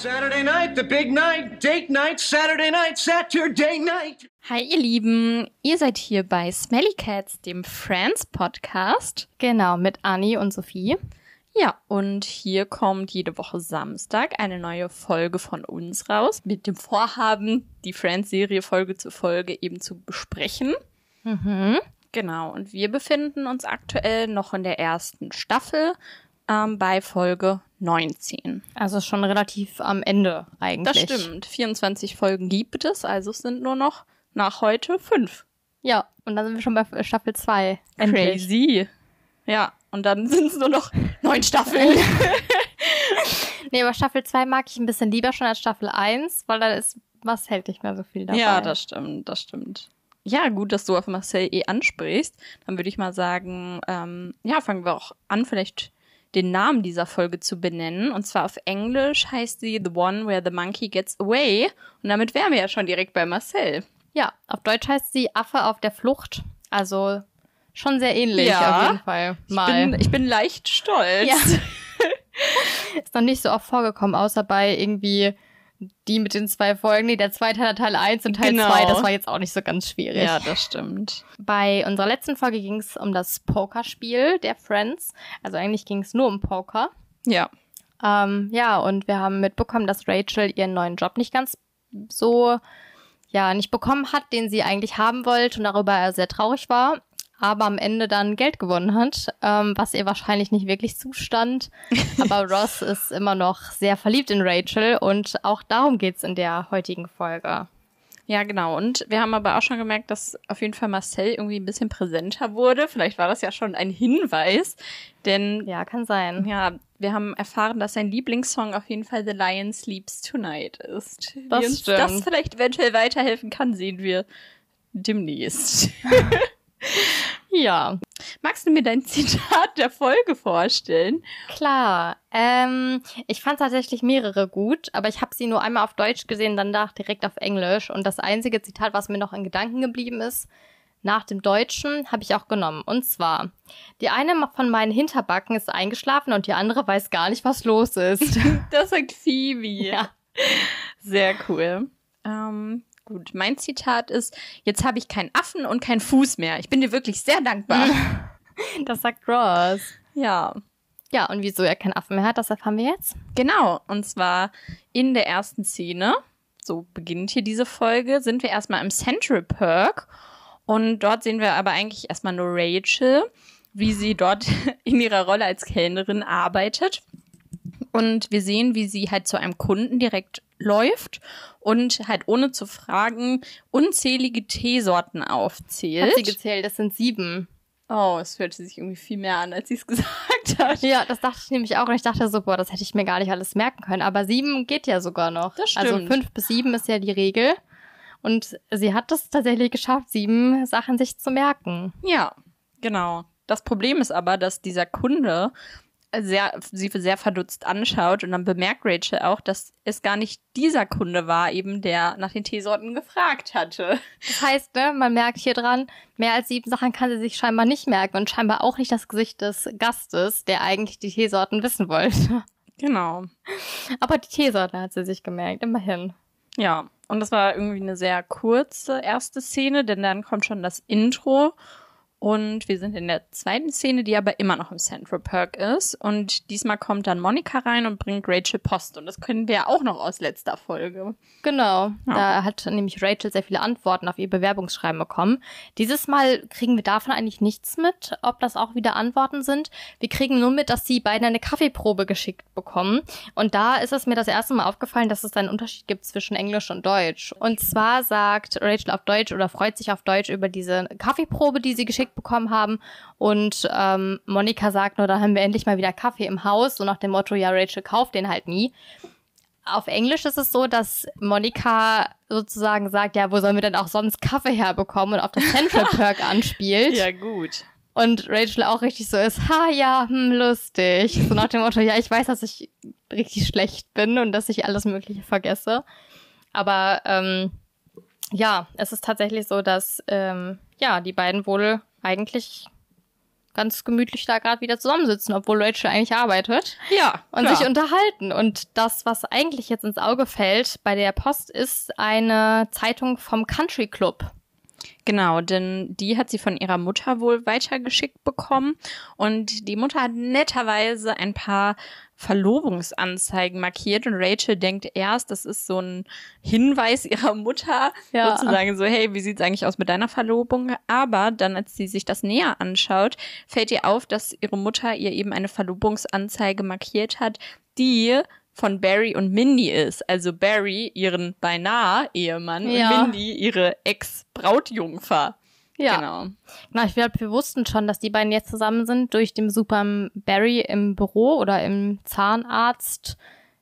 Saturday night, the big night, date night, Saturday night, Saturday night. Hi ihr Lieben, ihr seid hier bei Smelly Cats, dem Friends Podcast. Genau, mit Anni und Sophie. Ja, und hier kommt jede Woche Samstag eine neue Folge von uns raus, mit dem Vorhaben, die Friends-Serie Folge zu Folge eben zu besprechen. Mhm. Genau, und wir befinden uns aktuell noch in der ersten Staffel ähm, bei Folge 19. Also schon relativ am Ende eigentlich. Das stimmt. 24 Folgen gibt es, also es sind nur noch nach heute fünf. Ja, und dann sind wir schon bei Staffel 2. Crazy. Ja, und dann sind es nur noch neun Staffeln. nee, aber Staffel 2 mag ich ein bisschen lieber schon als Staffel 1, weil da ist was hält nicht mehr so viel dabei. Ja, das stimmt, das stimmt. Ja, gut, dass du auf Marcel eh ansprichst. Dann würde ich mal sagen, ähm, ja, fangen wir auch an, vielleicht den Namen dieser Folge zu benennen. Und zwar auf Englisch heißt sie The One Where the Monkey Gets Away. Und damit wären wir ja schon direkt bei Marcel. Ja, auf Deutsch heißt sie Affe auf der Flucht. Also schon sehr ähnlich Ja. auf jeden Fall. Mal. Ich bin, ich bin leicht stolz. Ja. ist noch nicht so oft vorgekommen, außer bei irgendwie die mit den zwei Folgen. Nee, der zweite Teil, Teil 1 und Teil Genau. 2, das war jetzt auch nicht so ganz schwierig. ja, das stimmt. Bei unserer letzten Folge ging es um das Pokerspiel der Friends. Also eigentlich ging es nur um Poker. Ja. Ähm, ja, und wir haben mitbekommen, dass Rachel ihren neuen Job nicht ganz so, ja, nicht bekommen hat, den sie eigentlich haben wollte und darüber er sehr traurig war, aber am Ende dann Geld gewonnen hat, ähm, was ihr wahrscheinlich nicht wirklich zustand. Aber Ross ist immer noch sehr verliebt in Rachel und auch darum geht's in der heutigen Folge. Ja, genau. Und wir haben aber auch schon gemerkt, dass auf jeden Fall Marcel irgendwie ein bisschen präsenter wurde. Vielleicht war das ja schon ein Hinweis. Denn Ja, kann sein. ja, wir haben erfahren, dass sein Lieblingssong auf jeden Fall The Lion Sleeps Tonight ist. Das Wie uns stimmt. das vielleicht eventuell weiterhelfen kann, sehen wir demnächst. Ja. Magst du mir dein Zitat der Folge vorstellen? Klar. Ähm, ich fand tatsächlich mehrere gut, aber ich habe sie nur einmal auf Deutsch gesehen, danach direkt auf Englisch. Und das einzige Zitat, was mir noch in Gedanken geblieben ist, nach dem Deutschen, habe ich auch genommen. Und zwar, die eine von meinen Hinterbacken ist eingeschlafen und die andere weiß gar nicht, was los ist. Das sagt Phoebe. ja. Sehr cool. Ähm, gut, mein Zitat ist, jetzt habe ich keinen Affen und keinen Fuß mehr. Ich bin dir wirklich sehr dankbar. Das sagt Ross. ja, Ja, und wieso er keinen Affen mehr hat, das erfahren wir jetzt. genau. Und zwar in der ersten Szene, so beginnt hier diese Folge, sind wir erstmal im Central Park. Und dort sehen wir aber eigentlich erstmal nur Rachel, wie sie dort in ihrer Rolle als Kellnerin arbeitet. Und wir sehen, wie sie halt zu einem Kunden direkt läuft und halt ohne zu fragen unzählige Teesorten aufzählt. Hat sie gezählt, das sind sieben. oh, es hörte sich irgendwie viel mehr an, als sie es gesagt hat. Ja, das dachte ich nämlich auch und ich dachte so, boah, das hätte ich mir gar nicht alles merken können. Aber sieben geht ja sogar noch. Das Also stimmt. fünf bis sieben ist ja die Regel. Und sie hat es tatsächlich geschafft, sieben Sachen sich zu merken. Ja, genau. Das Problem ist aber, dass dieser Kunde sehr, sie sehr verdutzt anschaut und dann bemerkt Rachel auch, dass es gar nicht dieser Kunde war, eben der nach den Teesorten gefragt hatte. Das heißt, ne, man merkt hier dran, mehr als sieben Sachen kann sie sich scheinbar nicht merken und scheinbar auch nicht das Gesicht des Gastes, der eigentlich die Teesorten wissen wollte. Genau. Aber die Teesorte hat sie sich gemerkt, immerhin. Ja, und das war irgendwie eine sehr kurze erste Szene, denn dann kommt schon das Intro und wir sind in der zweiten Szene, die aber immer noch im Central Park ist. Und diesmal kommt dann Monika rein und bringt Rachel Post. Und das können wir ja auch noch aus letzter Folge. Genau, Ja. da hat nämlich Rachel sehr viele Antworten auf ihr Bewerbungsschreiben bekommen. Dieses Mal kriegen wir davon eigentlich nichts mit, ob das auch wieder Antworten sind. Wir kriegen nur mit, dass die beiden eine Kaffeeprobe geschickt bekommen. Und da ist es mir das erste Mal aufgefallen, dass es einen Unterschied gibt zwischen Englisch und Deutsch. Und zwar sagt Rachel auf Deutsch oder freut sich auf Deutsch über diese Kaffeeprobe, die sie geschickt bekommen haben. Und ähm, Monika sagt nur, da haben wir endlich mal wieder Kaffee im Haus. So nach dem Motto, ja, Rachel kauft den halt nie auf Englisch ist es so, dass Monika sozusagen sagt, ja, wo sollen wir denn auch sonst Kaffee herbekommen und auf das Central Perk anspielt. gut. Und Rachel auch richtig so ist, ha ja, hm, lustig. So nach dem Motto, ja, ich weiß, dass ich richtig schlecht bin und dass ich alles Mögliche vergesse. Aber ähm, ja, es ist tatsächlich so, dass ähm, ja, die beiden wohl eigentlich ganz gemütlich da gerade wieder zusammensitzen, obwohl Rachel eigentlich arbeitet. Ja. Und klar. sich unterhalten. Und das, was eigentlich jetzt ins Auge fällt bei der Post, ist eine Zeitung vom Country Club. Genau, denn die hat sie von ihrer Mutter wohl weitergeschickt bekommen. Und die Mutter hat netterweise ein paar Verlobungsanzeigen markiert und Rachel denkt erst, das ist so ein Hinweis ihrer Mutter, Ja. sozusagen so, hey, wie sieht's eigentlich aus mit deiner Verlobung? Aber dann, als sie sich das näher anschaut, fällt ihr auf, dass ihre Mutter ihr eben eine Verlobungsanzeige markiert hat, die von Barry und Mindy ist. Also Barry, ihren beinahe Ehemann Ja. und Mindy, ihre Ex-Brautjungfer. Ja. Genau. Na, ich glaube, wir wussten schon, dass die beiden jetzt zusammen sind durch den Super Barry im Büro oder im Zahnarzt,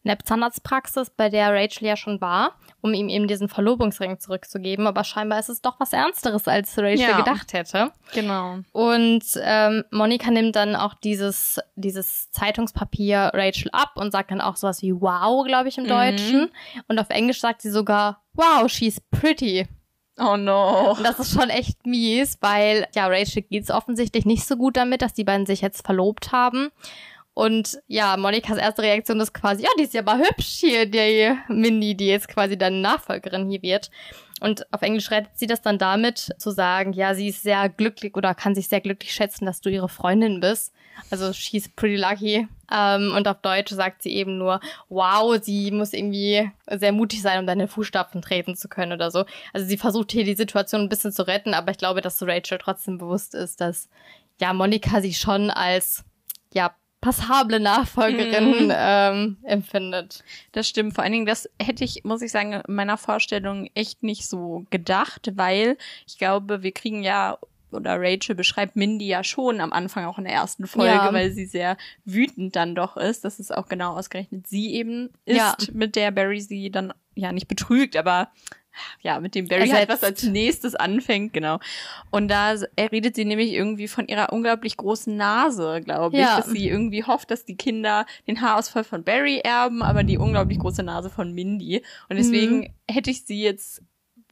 in der Zahnarztpraxis, bei der Rachel ja schon war, um ihm eben diesen Verlobungsring zurückzugeben. Aber scheinbar ist es doch was Ernsteres, als Rachel Ja. gedacht hätte. Genau. Und ähm, Monika nimmt dann auch dieses, dieses Zeitungspapier Rachel ab und sagt dann auch sowas wie wow, glaube ich, im Mhm. Deutschen. Und auf Englisch sagt sie sogar wow, she's pretty. Oh no. Und das ist schon echt mies, weil ja, Rachel geht's offensichtlich nicht so gut damit, dass die beiden sich jetzt verlobt haben. Und ja, Monikas erste Reaktion ist quasi, ja, die ist ja mal hübsch hier, die Mindy, die jetzt quasi deine Nachfolgerin hier wird. Und auf Englisch rettet sie das dann damit, zu sagen, ja, sie ist sehr glücklich oder kann sich sehr glücklich schätzen, dass du ihre Freundin bist. Also she's pretty lucky. Ähm, und auf Deutsch sagt sie eben nur, wow, sie muss irgendwie sehr mutig sein, um deine Fußstapfen treten zu können oder so. Also sie versucht hier die Situation ein bisschen zu retten, aber ich glaube, dass Rachel trotzdem bewusst ist, dass ja Monika sie schon als ja passable Nachfolgerin Mhm. ähm, empfindet. Das stimmt. Vor allen Dingen, das hätte ich, muss ich sagen, in meiner Vorstellung echt nicht so gedacht, weil ich glaube, wir kriegen ja oder Rachel beschreibt Mindy ja schon am Anfang auch in der ersten Folge, Ja. weil sie sehr wütend dann doch ist, dass es auch genau ausgerechnet sie eben ist, Ja. mit der Barry sie dann ja nicht betrügt, aber ja, mit dem Barry halt was als nächstes anfängt, genau. Und da er redet sie nämlich irgendwie von ihrer unglaublich großen Nase, glaube ich, Ja. dass sie irgendwie hofft, dass die Kinder den Haarausfall von Barry erben, aber die unglaublich große Nase von Mindy. Und deswegen Mhm. hätte ich sie jetzt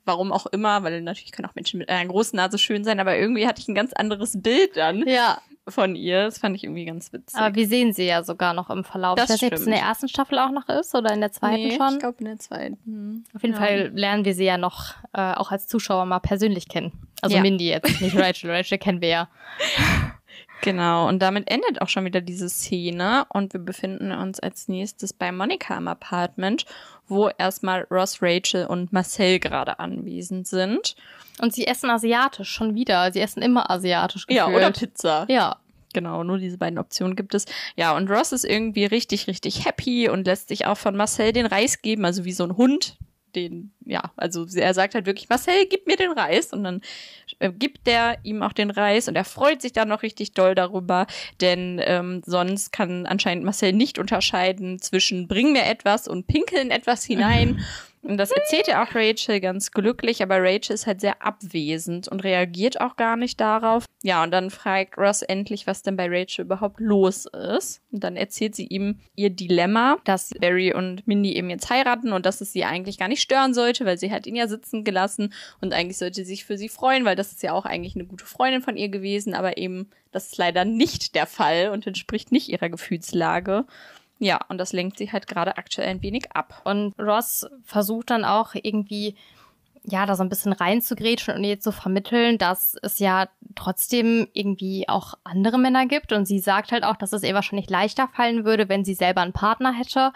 Warum auch immer, weil natürlich können auch Menschen mit einer großen Nase schön sein, aber irgendwie hatte ich ein ganz anderes Bild dann Ja, von ihr. Das fand ich irgendwie ganz witzig. aber wir sehen sie ja sogar noch im Verlauf. Das ich weiß nicht, ob es in der ersten Staffel auch noch ist oder in der zweiten nee, schon. Ich glaube in der zweiten. Auf jeden Ja. Fall lernen wir sie ja noch äh, auch als Zuschauer mal persönlich kennen. Also Ja. Mindy jetzt, nicht Rachel. Rachel kennen wir ja. Genau, und damit endet auch schon wieder diese Szene und wir befinden uns als nächstes bei Monika im Apartment, wo erstmal Ross, Rachel und Marcel gerade anwesend sind. Und sie essen asiatisch schon wieder. Sie essen immer asiatisch gefühlt. Ja, oder Pizza. Ja. Genau, nur diese beiden Optionen gibt es. Ja, und Ross ist irgendwie richtig, richtig happy und lässt sich auch von Marcel den Reis geben, also wie so ein Hund. Den, ja, also er sagt halt wirklich, Marcel, gib mir den Reis. Und dann äh, gibt der ihm auch den Reis und er freut sich dann noch richtig doll darüber, denn ähm, sonst kann anscheinend Marcel nicht unterscheiden zwischen bring mir etwas und pinkeln etwas hinein. Und das erzählt er auch Rachel ganz glücklich, aber Rachel ist halt sehr abwesend und reagiert auch gar nicht darauf. Ja, und dann fragt Ross endlich, was denn bei Rachel überhaupt los ist. Und dann erzählt sie ihm ihr Dilemma, dass Barry und Mindy eben jetzt heiraten und dass es sie eigentlich gar nicht stören sollte, weil sie hat ihn ja sitzen gelassen und eigentlich sollte sie sich für sie freuen, weil das ist ja auch eigentlich eine gute Freundin von ihr gewesen, aber eben das ist leider nicht der Fall und entspricht nicht ihrer Gefühlslage. Ja, und das lenkt sie halt gerade aktuell ein wenig ab. Und Ross versucht dann auch irgendwie, ja, da so ein bisschen reinzugrätschen und ihr zu vermitteln, dass es ja trotzdem irgendwie auch andere Männer gibt. Und sie sagt halt auch, dass es ihr wahrscheinlich leichter fallen würde, wenn sie selber einen Partner hätte,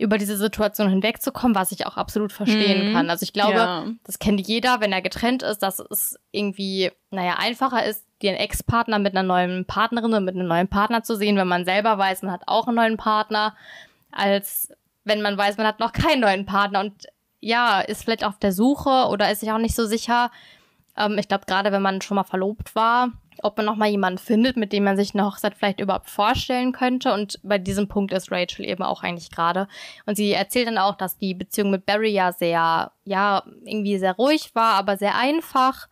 über diese Situation hinwegzukommen, was ich auch absolut verstehen Mhm. kann. Also ich glaube, Ja. das kennt jeder, wenn er getrennt ist, dass es irgendwie, naja, einfacher ist, den Ex-Partner mit einer neuen Partnerin oder mit einem neuen Partner zu sehen, wenn man selber weiß, man hat auch einen neuen Partner, als wenn man weiß, man hat noch keinen neuen Partner und ja, ist vielleicht auf der Suche oder ist sich auch nicht so sicher. Ähm, ich glaube, gerade wenn man schon mal verlobt war, ob man noch mal jemanden findet, mit dem man sich eine Hochzeit vielleicht überhaupt vorstellen könnte. Und bei diesem Punkt ist Rachel eben auch eigentlich gerade. Und sie erzählt dann auch, dass die Beziehung mit Barry ja sehr, ja, irgendwie sehr ruhig war, aber sehr einfach.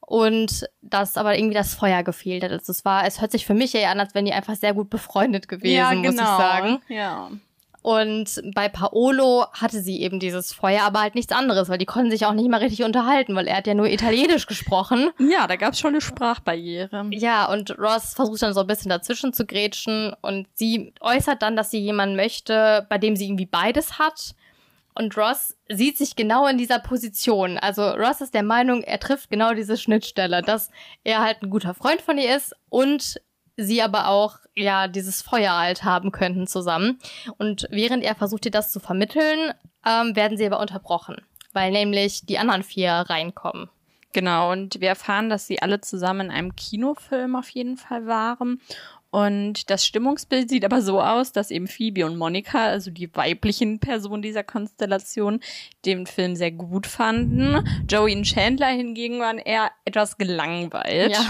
Und dass aber irgendwie das Feuer gefehlt hat. Also es war, es hört sich für mich eher an, als wenn die einfach sehr gut befreundet gewesen, muss ich sagen. Ja. Und bei Paolo hatte sie eben dieses Feuer, aber halt nichts anderes, weil die konnten sich auch nicht mal richtig unterhalten, weil er hat ja nur Italienisch gesprochen. Ja, da gab es schon eine Sprachbarriere. Ja, und Ross versucht dann so ein bisschen dazwischen zu grätschen und sie äußert dann, dass sie jemanden möchte, bei dem sie irgendwie beides hat. Und Ross sieht sich genau in dieser Position. Also Ross ist der Meinung, er trifft genau diese Schnittstelle, dass er halt ein guter Freund von ihr ist und sie aber auch ja dieses Feuer halt haben könnten zusammen. Und während er versucht, ihr das zu vermitteln, ähm, werden sie aber unterbrochen, weil nämlich die anderen vier reinkommen. Genau, und wir erfahren, dass sie alle zusammen in einem Kinofilm auf jeden Fall waren. Und das Stimmungsbild sieht aber so aus, dass eben Phoebe und Monika, also die weiblichen Personen dieser Konstellation, den Film sehr gut fanden. Joey und Chandler hingegen waren eher etwas gelangweilt. Ja.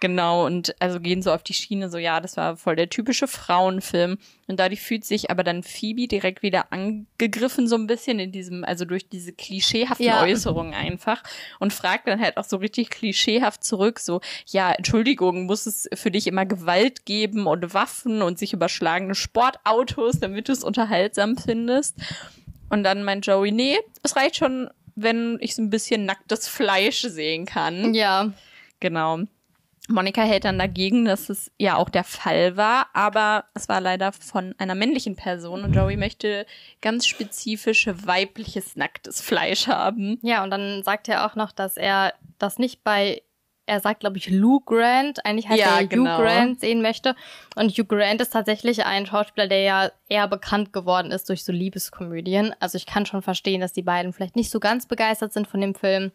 Genau, und also gehen so auf die Schiene, so ja, das war voll der typische Frauenfilm. Und dadurch fühlt sich aber dann Phoebe direkt wieder angegriffen, so ein bisschen in diesem, also durch diese klischeehaften Ja. Äußerungen einfach und fragt dann halt auch so richtig klischeehaft zurück, so, ja, Entschuldigung, muss es für dich immer Gewalt geben und Waffen und sich überschlagene Sportautos, damit du es unterhaltsam findest? Und dann meint Joey, nee, es reicht schon, wenn ich so ein bisschen nacktes Fleisch sehen kann. Ja. Genau. Monika hält dann dagegen, dass es ja auch der Fall war, aber es war leider von einer männlichen Person und Joey möchte ganz spezifisch weibliches nacktes Fleisch haben. Ja, und dann sagt er auch noch, dass er das nicht bei, er sagt, glaube ich, Lou Grant, eigentlich heißt Ja, er genau. Hugh Grant sehen möchte. Und Hugh Grant ist tatsächlich ein Schauspieler, der ja eher bekannt geworden ist durch so Liebeskomödien. Also ich kann schon verstehen, dass die beiden vielleicht nicht so ganz begeistert sind von dem Film.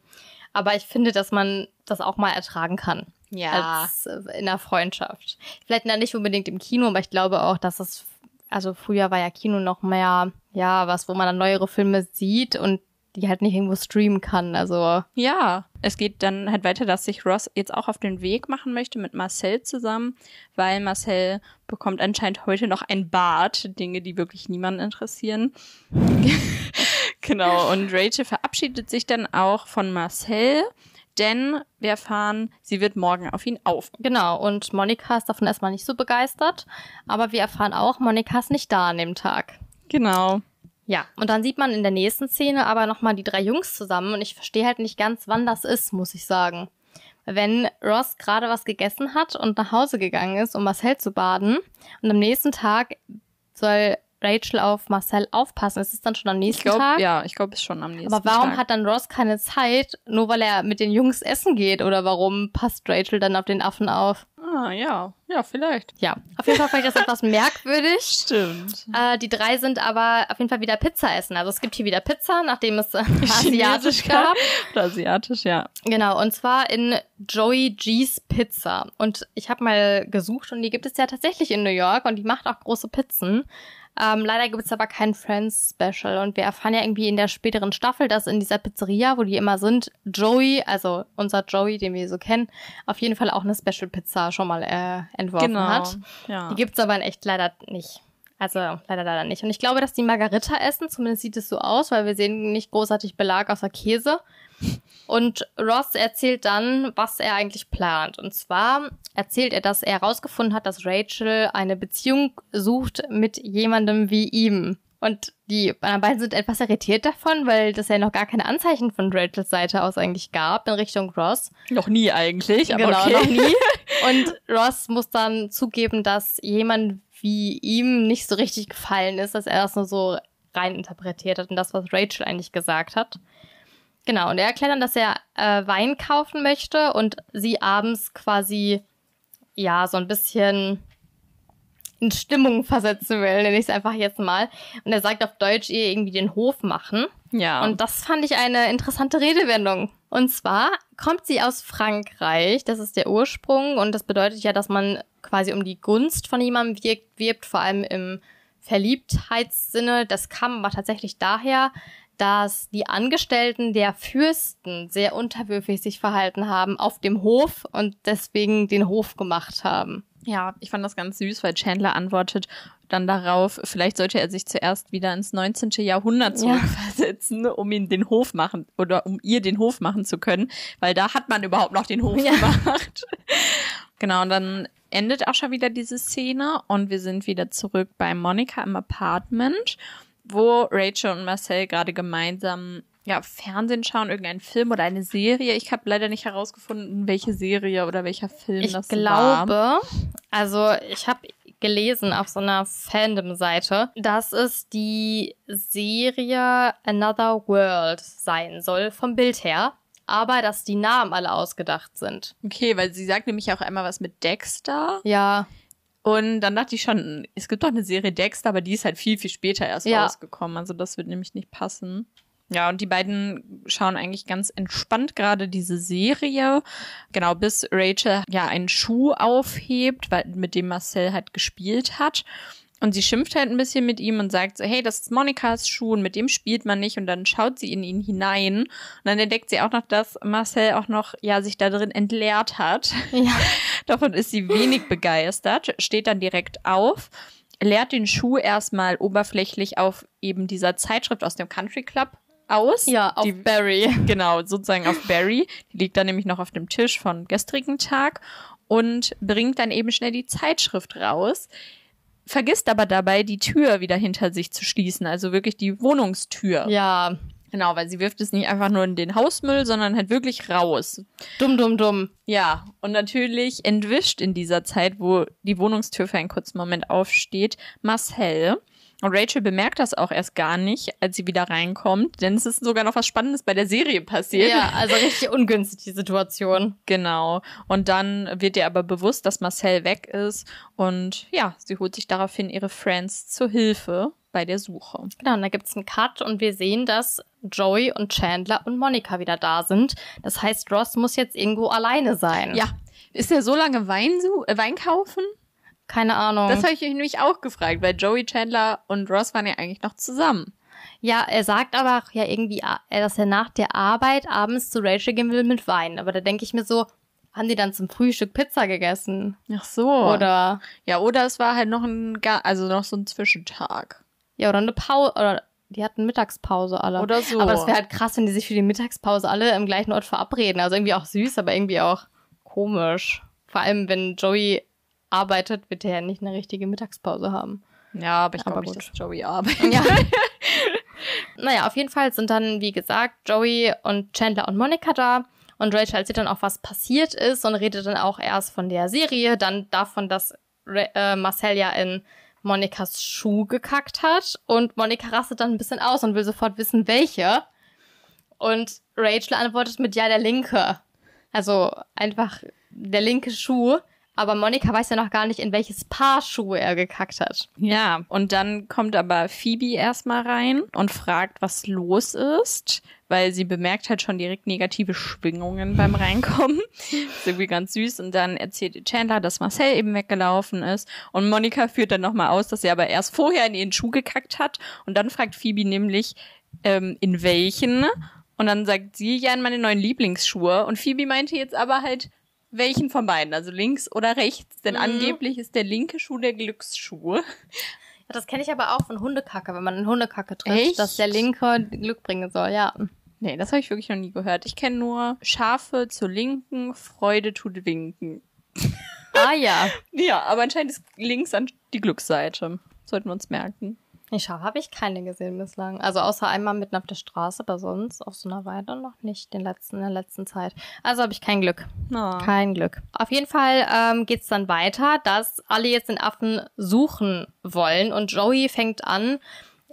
Aber ich finde, dass man das auch mal ertragen kann. Ja. Als äh, in der Freundschaft. Vielleicht nicht unbedingt im Kino, aber ich glaube auch, dass es, also früher war ja Kino noch mehr, ja, was, wo man dann neuere Filme sieht und die halt nicht irgendwo streamen kann. Also Ja, es geht dann halt weiter, dass sich Ross jetzt auch auf den Weg machen möchte mit Marcel zusammen, weil Marcel bekommt anscheinend heute noch ein Bart, Dinge, die wirklich niemanden interessieren. genau, und Rachel verabschiedet sich dann auch von Marcel, denn wir erfahren, sie wird morgen auf ihn auf. Genau, und Monika ist davon erstmal nicht so begeistert. Aber wir erfahren auch, Monika ist nicht da an dem Tag. Genau. Ja, und dann sieht man in der nächsten Szene aber nochmal die drei Jungs zusammen und ich verstehe halt nicht ganz, wann das ist, muss ich sagen. Wenn Ross gerade was gegessen hat und nach Hause gegangen ist, um Marcel zu baden und am nächsten Tag soll Rachel auf Marcel aufpassen, ist es dann schon am nächsten glaube, Tag? ja, ich glaube, es ist schon am nächsten Aber warum Tag. hat dann Ross keine Zeit, nur weil er mit den Jungs essen geht? Oder warum passt Rachel dann auf den Affen auf? Ah, ja, ja, vielleicht. Ja, auf jeden Fall fand ich das etwas merkwürdig. Stimmt. Äh, die drei sind aber auf jeden Fall wieder Pizza essen. Also es gibt hier wieder Pizza, nachdem es äh, asiatisch gab. Oder asiatisch, ja. Genau, und zwar in Joey G's Pizza. Und ich habe mal gesucht und die gibt es ja tatsächlich in New York und die macht auch große Pizzen. Ähm, leider gibt es aber kein Friends Special und wir erfahren ja irgendwie in der späteren Staffel, dass in dieser Pizzeria, wo die immer sind, Joey, also unser Joey, den wir so kennen, auf jeden Fall auch eine Special Pizza schon mal äh, entworfen Genau. hat. Ja. Die gibt's aber in echt leider nicht. Also leider, leider nicht. Und ich glaube, dass die Margarita essen, zumindest sieht es so aus, weil wir sehen nicht großartig Belag außer Käse. Und Ross erzählt dann, was er eigentlich plant. Und zwar erzählt er, dass er herausgefunden hat, dass Rachel eine Beziehung sucht mit jemandem wie ihm. Und die anderen beiden sind etwas irritiert davon, weil das ja noch gar keine Anzeichen von Rachels Seite aus eigentlich gab in Richtung Ross. Noch nie eigentlich, aber Genau, okay. noch nie. Und Ross muss dann zugeben, dass jemand wie ihm nicht so richtig gefallen ist, dass er das nur so rein interpretiert hat und das, was Rachel eigentlich gesagt hat. Genau, und er erklärt dann, dass er äh, Wein kaufen möchte und sie abends quasi, ja, so ein bisschen in Stimmung versetzen will, nenne ich es einfach jetzt mal. Und er sagt auf Deutsch ihr irgendwie den Hof machen. Ja. Und das fand ich eine interessante Redewendung. Und zwar kommt sie aus Frankreich, das ist der Ursprung und das bedeutet ja, dass man quasi um die Gunst von jemandem wirkt, wirbt, vor allem im Verliebtheitssinne. Das kam aber tatsächlich daher, dass die Angestellten der Fürsten sehr unterwürfig sich verhalten haben auf dem Hof und deswegen den Hof gemacht haben. Ja, ich fand das ganz süß, weil Chandler antwortet dann darauf, vielleicht sollte er sich zuerst wieder ins 19. Jahrhundert Ja. zurückversetzen, um ihn den Hof machen oder um ihr den Hof machen zu können, weil da hat man überhaupt noch den Hof Ja. gemacht. Genau, und dann endet auch schon wieder diese Szene und wir sind wieder zurück bei Monika im Apartment, wo Rachel und Marcel gerade gemeinsam ja, Fernsehen schauen, irgendeinen Film oder eine Serie. Ich habe leider nicht herausgefunden, welche Serie oder welcher Film Ich das glaube, war. also ich habe gelesen auf so einer Fandom-Seite, dass es die Serie Another World sein soll, vom Bild her. Aber dass die Namen alle ausgedacht sind. Okay, weil sie sagt nämlich auch einmal was mit Dexter. Ja, Und dann dachte ich schon, es gibt doch eine Serie Dexter, aber die ist halt viel, viel später erst Ja. rausgekommen. Also das wird nämlich nicht passen. Ja, und die beiden schauen eigentlich ganz entspannt gerade diese Serie. Genau, bis Rachel ja einen Schuh aufhebt, weil, mit dem Marcel halt gespielt hat. Und sie schimpft halt ein bisschen mit ihm und sagt so, hey, das ist Monikas Schuh und mit dem spielt man nicht. Und dann schaut sie in ihn hinein. Und dann entdeckt sie auch noch, dass Marcel auch noch, ja, sich da drin entleert hat. ja. Davon ist sie wenig begeistert, steht dann direkt auf, leert den Schuh erstmal oberflächlich auf eben dieser Zeitschrift aus dem Country Club aus. Ja, auf die, Barry. Genau, sozusagen auf Barry. Die liegt dann nämlich noch auf dem Tisch von gestrigen Tag und bringt dann eben schnell die Zeitschrift raus. Vergisst aber dabei, die Tür wieder hinter sich zu schließen, also wirklich die Wohnungstür. Ja, Genau, weil sie wirft es nicht einfach nur in den Hausmüll, sondern halt wirklich raus. dumm, dumm, dumm. Ja, und natürlich entwischt in dieser Zeit, wo die Wohnungstür für einen kurzen Moment aufsteht, Marcel. Und Rachel bemerkt das auch erst gar nicht, als sie wieder reinkommt, denn es ist sogar noch was Spannendes bei der Serie passiert. Ja, also richtig ungünstig die Situation. Genau. Und dann wird ihr aber bewusst, dass Marcel weg ist. Und ja, sie holt sich daraufhin ihre Friends zur Hilfe bei der Suche. Genau, und da gibt's einen Cut und wir sehen, dass Joey und Chandler und Monika wieder da sind. Das heißt, Ross muss jetzt irgendwo alleine sein. Ja. Ist er so lange Wein, äh, Wein kaufen? Keine Ahnung. Das habe ich mich nämlich auch gefragt, weil Joey, Chandler und Ross waren ja eigentlich noch zusammen. Ja, er sagt aber auch ja irgendwie, dass er nach der Arbeit abends zu Rachel gehen will mit Wein. Aber da denke ich mir so, haben die dann zum Frühstück Pizza gegessen? Ach so. Oder Ja, oder es war halt noch ein, also noch so ein Zwischentag. ja, oder eine Pause oder die hatten Mittagspause alle. Oder so. Aber es wäre halt krass, wenn die sich für die Mittagspause alle im gleichen Ort verabreden. Also irgendwie auch süß, aber irgendwie auch komisch. Vor allem, wenn Joey arbeitet, wird er ja nicht eine richtige Mittagspause haben. Ja, aber ich glaube nicht, dass Joey arbeitet. Ja. naja, auf jeden Fall sind dann, wie gesagt, Joey und Chandler und Monika da. Und Rachel erzählt dann auch, was passiert ist und redet dann auch erst von der Serie, dann davon, dass Ra äh, Marcel ja in Monikas Schuh gekackt hat. Und Monika rastet dann ein bisschen aus und will sofort wissen, welche. Und Rachel antwortet mit ja, der linke. Also einfach der linke Schuh. Aber Monika weiß ja noch gar nicht, in welches Paar Schuhe er gekackt hat. Ja, und dann kommt aber Phoebe erstmal rein und fragt, was los ist, weil sie bemerkt halt schon direkt negative Schwingungen beim Reinkommen. ist irgendwie ganz süß. Und dann erzählt Chandler, dass Marcel eben weggelaufen ist. Und Monika führt dann nochmal aus, dass sie aber erst vorher in ihren Schuh gekackt hat. Und dann fragt Phoebe nämlich, ähm, in welchen. Und dann sagt sie, ja, in meine neuen Lieblingsschuhe. Und Phoebe meinte jetzt aber halt, welchen von beiden, also links oder rechts. Denn Mhm. angeblich ist der linke Schuh der Glücksschuh. Ja, das kenne ich aber auch von Hundekacke, wenn man in Hundekacke trifft, Echt? dass der linke Glück bringen soll, ja. Nee, das habe ich wirklich noch nie gehört. Ich kenne nur Schafe zur Linken, Freude tut winken. Ah ja. Ja, aber anscheinend ist links an die Glücksseite. Sollten wir uns merken. Schaf habe ich keine gesehen bislang. Also außer einmal mitten auf der Straße, aber sonst auf so einer Weide noch nicht den letzten, in der letzten Zeit. Also habe ich kein Glück. Na. Kein Glück. Auf jeden Fall ähm, geht's dann weiter, dass alle jetzt den Affen suchen wollen und Joey fängt an,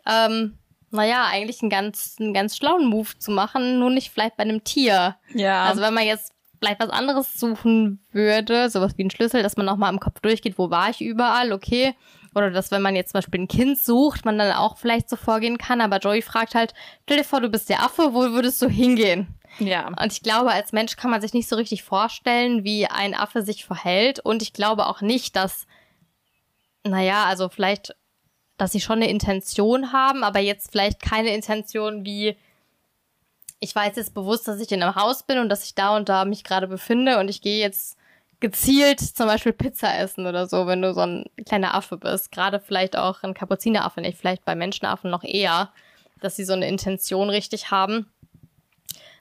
ähm, naja, eigentlich einen ganz, einen ganz schlauen Move zu machen, nur nicht vielleicht bei einem Tier. Ja. Also wenn man jetzt vielleicht was anderes suchen würde, sowas wie einen Schlüssel, dass man nochmal im Kopf durchgeht, wo war ich überall, okay. Oder dass, wenn man jetzt zum Beispiel ein Kind sucht, man dann auch vielleicht so vorgehen kann. Aber Joey fragt halt, stell dir vor, du bist der Affe, wo würdest du hingehen? ja. Und ich glaube, als Mensch kann man sich nicht so richtig vorstellen, wie ein Affe sich verhält. Und ich glaube auch nicht, dass, naja, also vielleicht, dass sie schon eine Intention haben, aber jetzt vielleicht keine Intention wie, ich weiß jetzt bewusst, dass ich in einem Haus bin und dass ich da und da mich gerade befinde und ich gehe jetzt gezielt zum Beispiel Pizza essen oder so, wenn du so ein kleiner Affe bist. Gerade vielleicht auch ein Kapuzineraffe, nicht vielleicht bei Menschenaffen noch eher, dass sie so eine Intention richtig haben.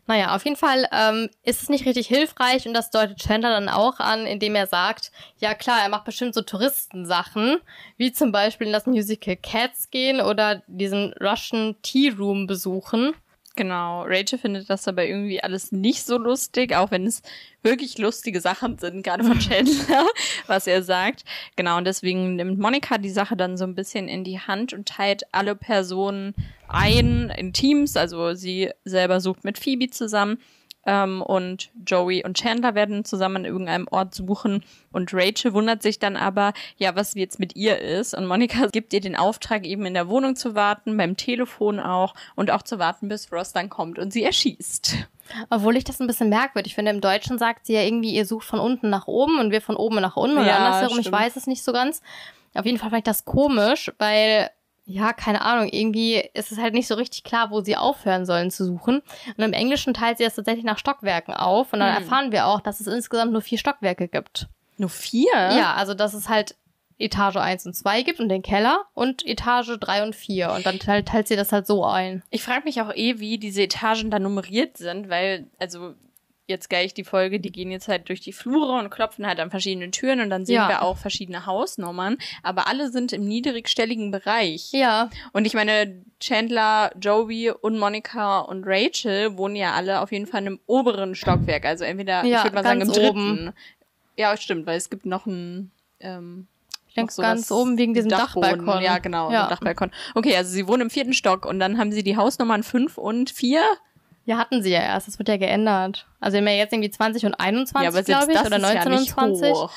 Naja, auf jeden Fall ähm, ist es nicht richtig hilfreich und das deutet Chandler dann auch an, indem er sagt, ja klar, er macht bestimmt so Touristensachen, wie zum Beispiel in das Musical Cats gehen oder diesen Russian Tea Room besuchen. Genau, Rachel findet das aber irgendwie alles nicht so lustig, auch wenn es wirklich lustige Sachen sind, gerade von Chandler, was er sagt. Genau, und deswegen nimmt Monika die Sache dann so ein bisschen in die Hand und teilt alle Personen ein in Teams. Also sie selber sucht mit Phoebe zusammen ähm, und Joey und Chandler werden zusammen an irgendeinem Ort suchen. Und Rachel wundert sich dann aber, ja, was jetzt mit ihr ist. Und Monika gibt ihr den Auftrag, eben in der Wohnung zu warten, beim Telefon auch und auch zu warten, bis Ross dann kommt und sie erschießt. Obwohl ich das ein bisschen merkwürdig finde. Im Deutschen sagt sie ja irgendwie, ihr sucht von unten nach oben und wir von oben nach unten oder Ja, andersherum. Ich stimmt. weiß es nicht so ganz. Auf jeden Fall fand ich das komisch, weil, ja, keine Ahnung, irgendwie ist es halt nicht so richtig klar, wo sie aufhören sollen zu suchen. Und im Englischen teilt sie das tatsächlich nach Stockwerken auf. Und dann Hm. erfahren wir auch, dass es insgesamt nur vier Stockwerke gibt. Nur vier? Ja, also dass es halt Etage 1 und 2 gibt und den Keller und Etage 3 und 4. Und dann teilt, teilt sie das halt so ein. Ich frage mich auch eh, wie diese Etagen da nummeriert sind, weil, also jetzt gleich die Folge, die gehen jetzt halt durch die Flure und klopfen halt an verschiedenen Türen und dann sehen Ja. wir auch verschiedene Hausnummern, aber alle sind im niedrigstelligen Bereich. Ja, Und ich meine, Chandler, Joey und Monica und Rachel wohnen ja alle auf jeden Fall einem oberen Stockwerk, also entweder, Ja, ich würde mal sagen, im dritten. oben. Ja, stimmt, weil es gibt noch ein ähm, ich denke so ganz oben wegen diesem Dachboden. Dachbalkon. Ja, genau, Ja. ja. Dachbalkon. Okay, also sie wohnen im vierten Stock und dann haben sie die Hausnummern fünf und vier. Ja, hatten sie ja erst. Das wird ja geändert. Also wir haben ja jetzt irgendwie 20 und 21, ja, glaube ich, das oder ist ja 19 nicht und 20. hoch.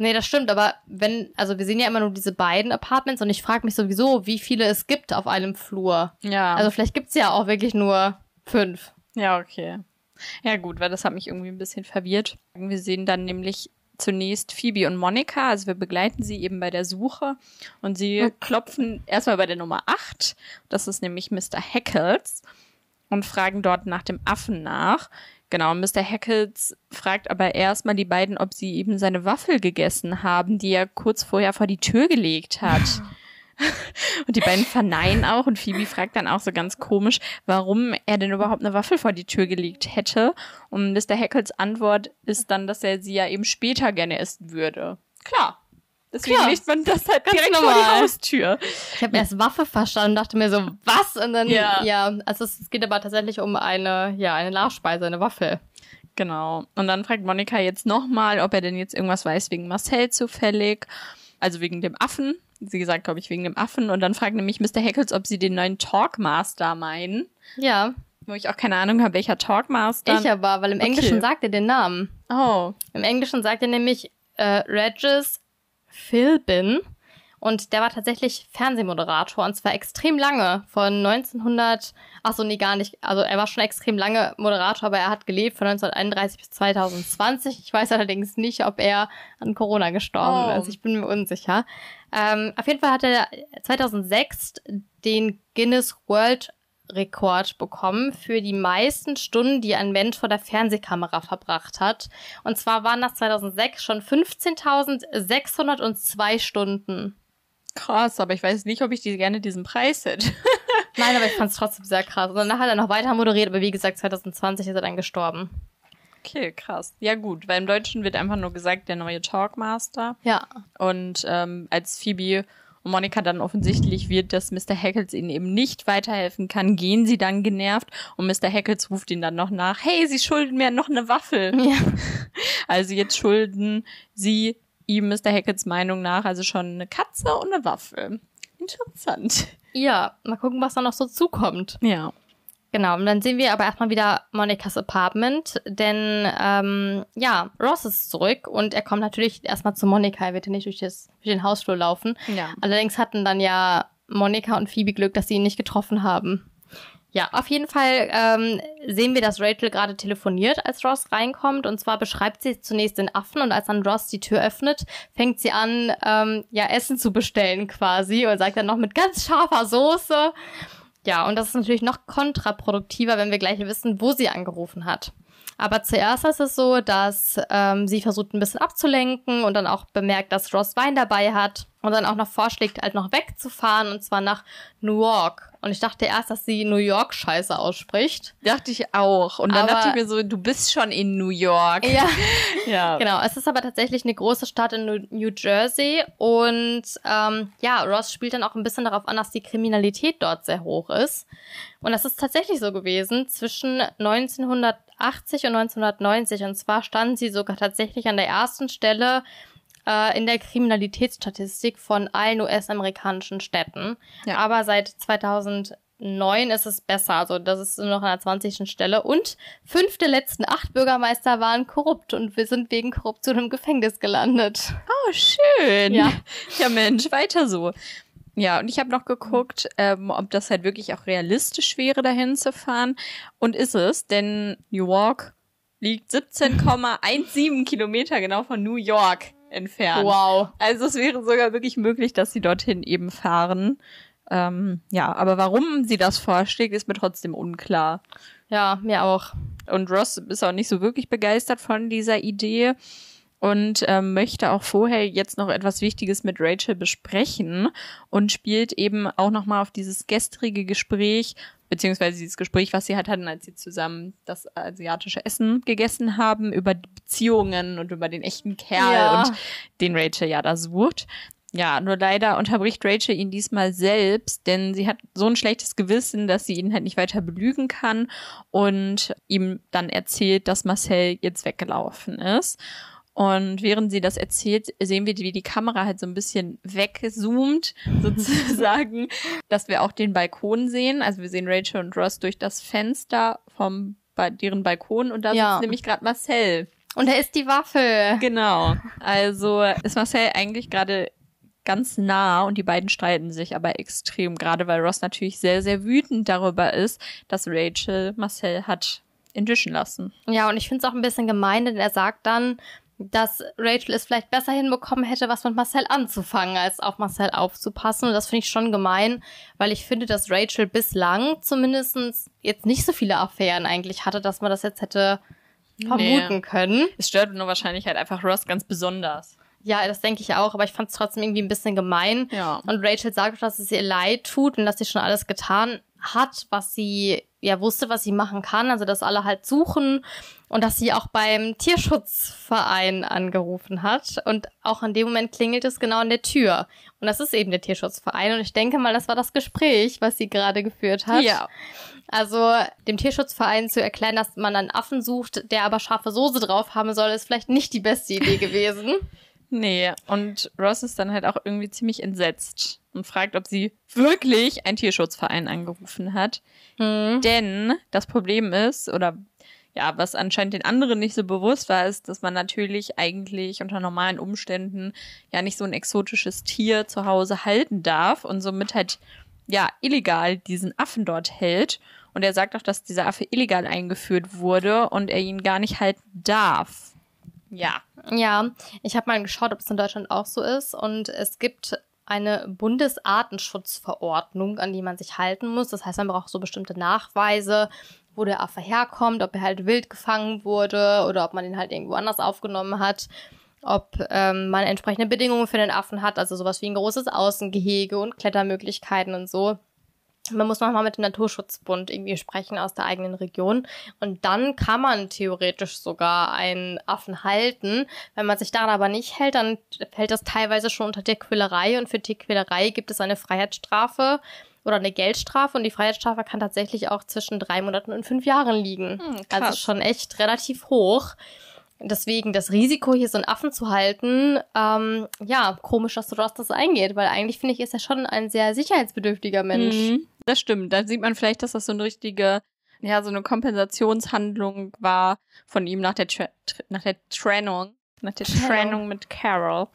Nee, das stimmt, aber wenn, also wir sehen ja immer nur diese beiden Apartments und ich frage mich sowieso, wie viele es gibt auf einem Flur. Ja, Also vielleicht gibt's ja auch wirklich nur fünf. ja, okay. Ja, gut, weil das hat mich irgendwie ein bisschen verwirrt. Wir sehen dann nämlich zunächst Phoebe und Monika, also wir begleiten sie eben bei der Suche und sie klopfen erstmal bei der Nummer 8, das ist nämlich Mr. Heckles und fragen dort nach dem Affen nach. Genau, Mr. Heckles fragt aber erstmal die beiden, ob sie eben seine Waffel gegessen haben, die er kurz vorher vor die Tür gelegt hat. Und die beiden verneinen auch und Phoebe fragt dann auch so ganz komisch, warum er denn überhaupt eine Waffel vor die Tür gelegt hätte. Und Mr. Heckles Antwort ist dann, dass er sie ja eben später gerne essen würde. Klar. Deswegen Klar. legt man das halt direkt vor normal. die Haustür. Ich habe erst Waffe verstanden, dachte mir so, was? Und dann, ja, Ja. also es, es geht aber tatsächlich um eine, ja, eine Nachspeise, eine Waffel. Genau. Und dann fragt Monika jetzt nochmal, ob er denn jetzt irgendwas weiß wegen Marcel zufällig. Also wegen dem Affen. Sie gesagt, glaube ich, wegen dem Affen. Und dann fragt nämlich Mr. Heckles, ob sie den neuen Talkmaster meinen. Ja, Wo ich auch keine Ahnung habe, welcher Talkmaster. ich aber, weil im Okay. Englischen sagt er den Namen. Oh, Im Englischen sagt er nämlich äh, Regis Philbin. Und der war tatsächlich Fernsehmoderator und zwar extrem lange, von 1900, ach so, nee, gar nicht. Also er war schon extrem lange Moderator, aber er hat gelebt von 1931 bis 2020. Ich weiß allerdings nicht, ob er an Corona gestorben Oh. ist. Ich bin mir unsicher. Ähm, auf jeden Fall hat er 2006 den Guinness World Rekord bekommen für die meisten Stunden, die ein Mensch vor der Fernsehkamera verbracht hat. Und zwar waren das 2006 schon 15.602 Stunden. krass, aber ich weiß nicht, ob ich die gerne diesen Preis hätte. Nein, aber ich fand es trotzdem sehr krass. Und danach hat er noch weiter moderiert, aber wie gesagt, 2020 ist er dann gestorben. Okay, krass. Ja gut, weil im Deutschen wird einfach nur gesagt, der neue Talkmaster. Ja. Und ähm, als Phoebe und Monika dann offensichtlich wird, dass Mr. Heckles ihnen eben nicht weiterhelfen kann, gehen sie dann genervt und Mr. Heckles ruft ihnen dann noch nach, hey, sie schulden mir noch eine Waffel. Ja. Also jetzt schulden sie ihm Mr. Heckles Meinung nach also schon eine Katze und eine Waffel. Interessant. Ja, mal gucken, was da noch so zukommt. Ja. Genau, und dann sehen wir aber erstmal wieder Monikas Apartment, denn ähm, ja, Ross ist zurück und er kommt natürlich erstmal zu Monika, er wird ja nicht durch, das, durch den Hausflur laufen. Ja. Allerdings hatten dann ja Monika und Phoebe Glück, dass sie ihn nicht getroffen haben. Ja, auf jeden Fall ähm, sehen wir, dass Rachel gerade telefoniert, als Ross reinkommt. Und zwar beschreibt sie zunächst den Affen und als dann Ross die Tür öffnet, fängt sie an, ähm, ja, Essen zu bestellen quasi und sagt dann noch mit ganz scharfer Soße. Ja, und das ist natürlich noch kontraproduktiver, wenn wir gleich wissen, wo sie angerufen hat. Aber zuerst ist es so, dass ähm, sie versucht, ein bisschen abzulenken und dann auch bemerkt, dass Ross Wein dabei hat. und dann auch noch vorschlägt, halt noch wegzufahren und zwar nach New York. Und ich dachte erst, dass sie New York Scheiße ausspricht. Dachte ich auch. Und dann Aber- dachte ich mir so, du bist schon in New York. Ja, ja. genau. Es ist aber tatsächlich eine große Stadt in New- Jersey und ähm, ja, Ross spielt dann auch ein bisschen darauf an, dass die Kriminalität dort sehr hoch ist. Und das ist tatsächlich so gewesen zwischen 1980 und 1990. Und zwar stand sie sogar tatsächlich an der ersten Stelle äh, in der Kriminalitätsstatistik von allen US-amerikanischen Städten. Ja. Aber seit 2009 ist es besser. Also das ist nur noch an der 20. Stelle. Und fünf der letzten acht Bürgermeister waren korrupt und wir sind wegen Korruption im Gefängnis gelandet. Oh, schön. Ja. ja, Mensch, weiter so. Ja, und ich habe noch geguckt, ähm, ob das halt wirklich auch realistisch wäre, dahin zu fahren. Und ist es, denn New York liegt 17,17 Kilometer genau von New York entfernt. Wow. Also es wäre sogar wirklich möglich, dass sie dorthin eben fahren. Ähm, ja, aber warum sie das vorschlägt, ist mir trotzdem unklar. Ja, mir auch. Und Ross ist auch nicht so wirklich begeistert von dieser Idee und ähm, möchte auch vorher jetzt noch etwas Wichtiges mit Rachel besprechen und spielt eben auch nochmal auf dieses gestrige Gespräch, beziehungsweise dieses Gespräch, was sie halt hatten, als sie zusammen das asiatische Essen gegessen haben, über die Beziehungen und über den echten Kerl Ja. und den Rachel ja da sucht. Ja, nur leider unterbricht Rachel ihn diesmal selbst, denn sie hat so ein schlechtes Gewissen, dass sie ihn halt nicht weiter belügen kann und ihm dann erzählt, dass Marcel jetzt weggelaufen ist. Und während sie das erzählt, sehen wir, wie die Kamera halt so ein bisschen wegzoomt, sozusagen, dass wir auch den Balkon sehen. Also wir sehen Rachel und Ross durch das Fenster vom bei deren Balkon und da Ja. sitzt nämlich gerade Marcel. Und er ist die Waffe. Genau. Also ist Marcel eigentlich gerade ganz nah und die beiden streiten sich aber extrem, gerade weil Ross natürlich sehr, sehr wütend darüber ist, dass Rachel Marcel hat entwischen lassen. Ja, und ich finde es auch ein bisschen gemein, denn er sagt dann, dass Rachel es vielleicht besser hinbekommen hätte, was mit Marcel anzufangen, als auf Marcel aufzupassen. Und das finde ich schon gemein, weil ich finde, dass Rachel bislang zumindestens jetzt nicht so viele Affären eigentlich hatte, dass man das jetzt hätte vermuten Nee. können. Es stört nur wahrscheinlich halt einfach Ross ganz besonders. Ja, das denke ich auch, aber ich fand es trotzdem irgendwie ein bisschen gemein. Ja. Und Rachel sagt, dass es ihr leid tut und dass sie schon alles getan hat, was sie ja wusste, was sie machen kann. Also, dass alle halt suchen und dass sie auch beim Tierschutzverein angerufen hat. Und auch in dem Moment klingelt es genau an der Tür. Und das ist eben der Tierschutzverein. Und ich denke mal, das war das Gespräch, was sie gerade geführt hat. Ja. Also dem Tierschutzverein zu erklären, dass man einen Affen sucht, der aber scharfe Soße drauf haben soll, ist vielleicht nicht die beste Idee gewesen. Nee, und Ross ist dann halt auch irgendwie ziemlich entsetzt und fragt, ob sie wirklich einen Tierschutzverein angerufen hat. Hm. Denn das Problem ist, oder ja, was anscheinend den anderen nicht so bewusst war, ist, dass man natürlich eigentlich unter normalen Umständen ja nicht so ein exotisches Tier zu Hause halten darf und somit halt ja illegal diesen Affen dort hält. Und er sagt auch, dass dieser Affe illegal eingeführt wurde und er ihn gar nicht halten darf. Ja. Ja, ich habe mal geschaut, ob es in Deutschland auch so ist. Und es gibt eine Bundesartenschutzverordnung, an die man sich halten muss. Das heißt, man braucht so bestimmte Nachweise, wo der Affe herkommt, ob er halt wild gefangen wurde oder ob man ihn halt irgendwo anders aufgenommen hat. Ob ähm, man entsprechende Bedingungen für den Affen hat, also sowas wie ein großes Außengehege und Klettermöglichkeiten und so. Man muss nochmal mit dem Naturschutzbund irgendwie sprechen aus der eigenen Region. Und dann kann man theoretisch sogar einen Affen halten. Wenn man sich daran aber nicht hält, dann fällt das teilweise schon unter Tierquälerei. Und für Tierquälerei gibt es eine Freiheitsstrafe oder eine Geldstrafe. Und die Freiheitsstrafe kann tatsächlich auch zwischen drei Monaten und fünf Jahren liegen. Hm, also schon echt relativ hoch. Deswegen das Risiko, hier so einen Affen zu halten, ähm, ja, komisch, dass du das eingeht, weil eigentlich finde ich, ist er schon ein sehr sicherheitsbedürftiger Mensch. Mhm, das stimmt. Da sieht man vielleicht, dass das so eine richtige, ja, so eine Kompensationshandlung war von ihm nach der, Tra Tr- nach der Trennung. Nach der Trennung. Trennung mit Carol.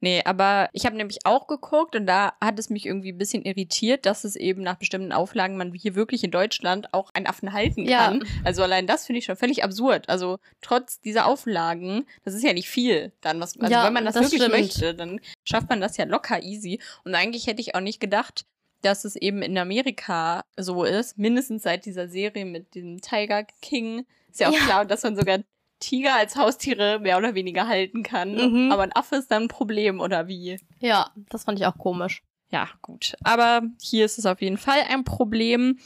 Nee, aber ich habe nämlich auch geguckt und da hat es mich irgendwie ein bisschen irritiert, dass es eben nach bestimmten Auflagen man hier wirklich in Deutschland auch einen Affen halten Ja. kann. Also allein das finde ich schon völlig absurd. Also trotz dieser Auflagen, das ist ja nicht viel dann, was, also Ja, wenn man das, das wirklich stimmt. möchte, dann schafft man das ja locker easy. Und eigentlich hätte ich auch nicht gedacht, dass es eben in Amerika so ist, mindestens seit dieser Serie mit dem Tiger King. Ist ja auch Ja. klar, dass man sogar Tiger als Haustiere mehr oder weniger halten kann. Mhm. Aber ein Affe ist dann ein Problem, oder wie? Ja, das fand ich auch komisch. Ja, gut. Aber hier ist es auf jeden Fall ein Problem.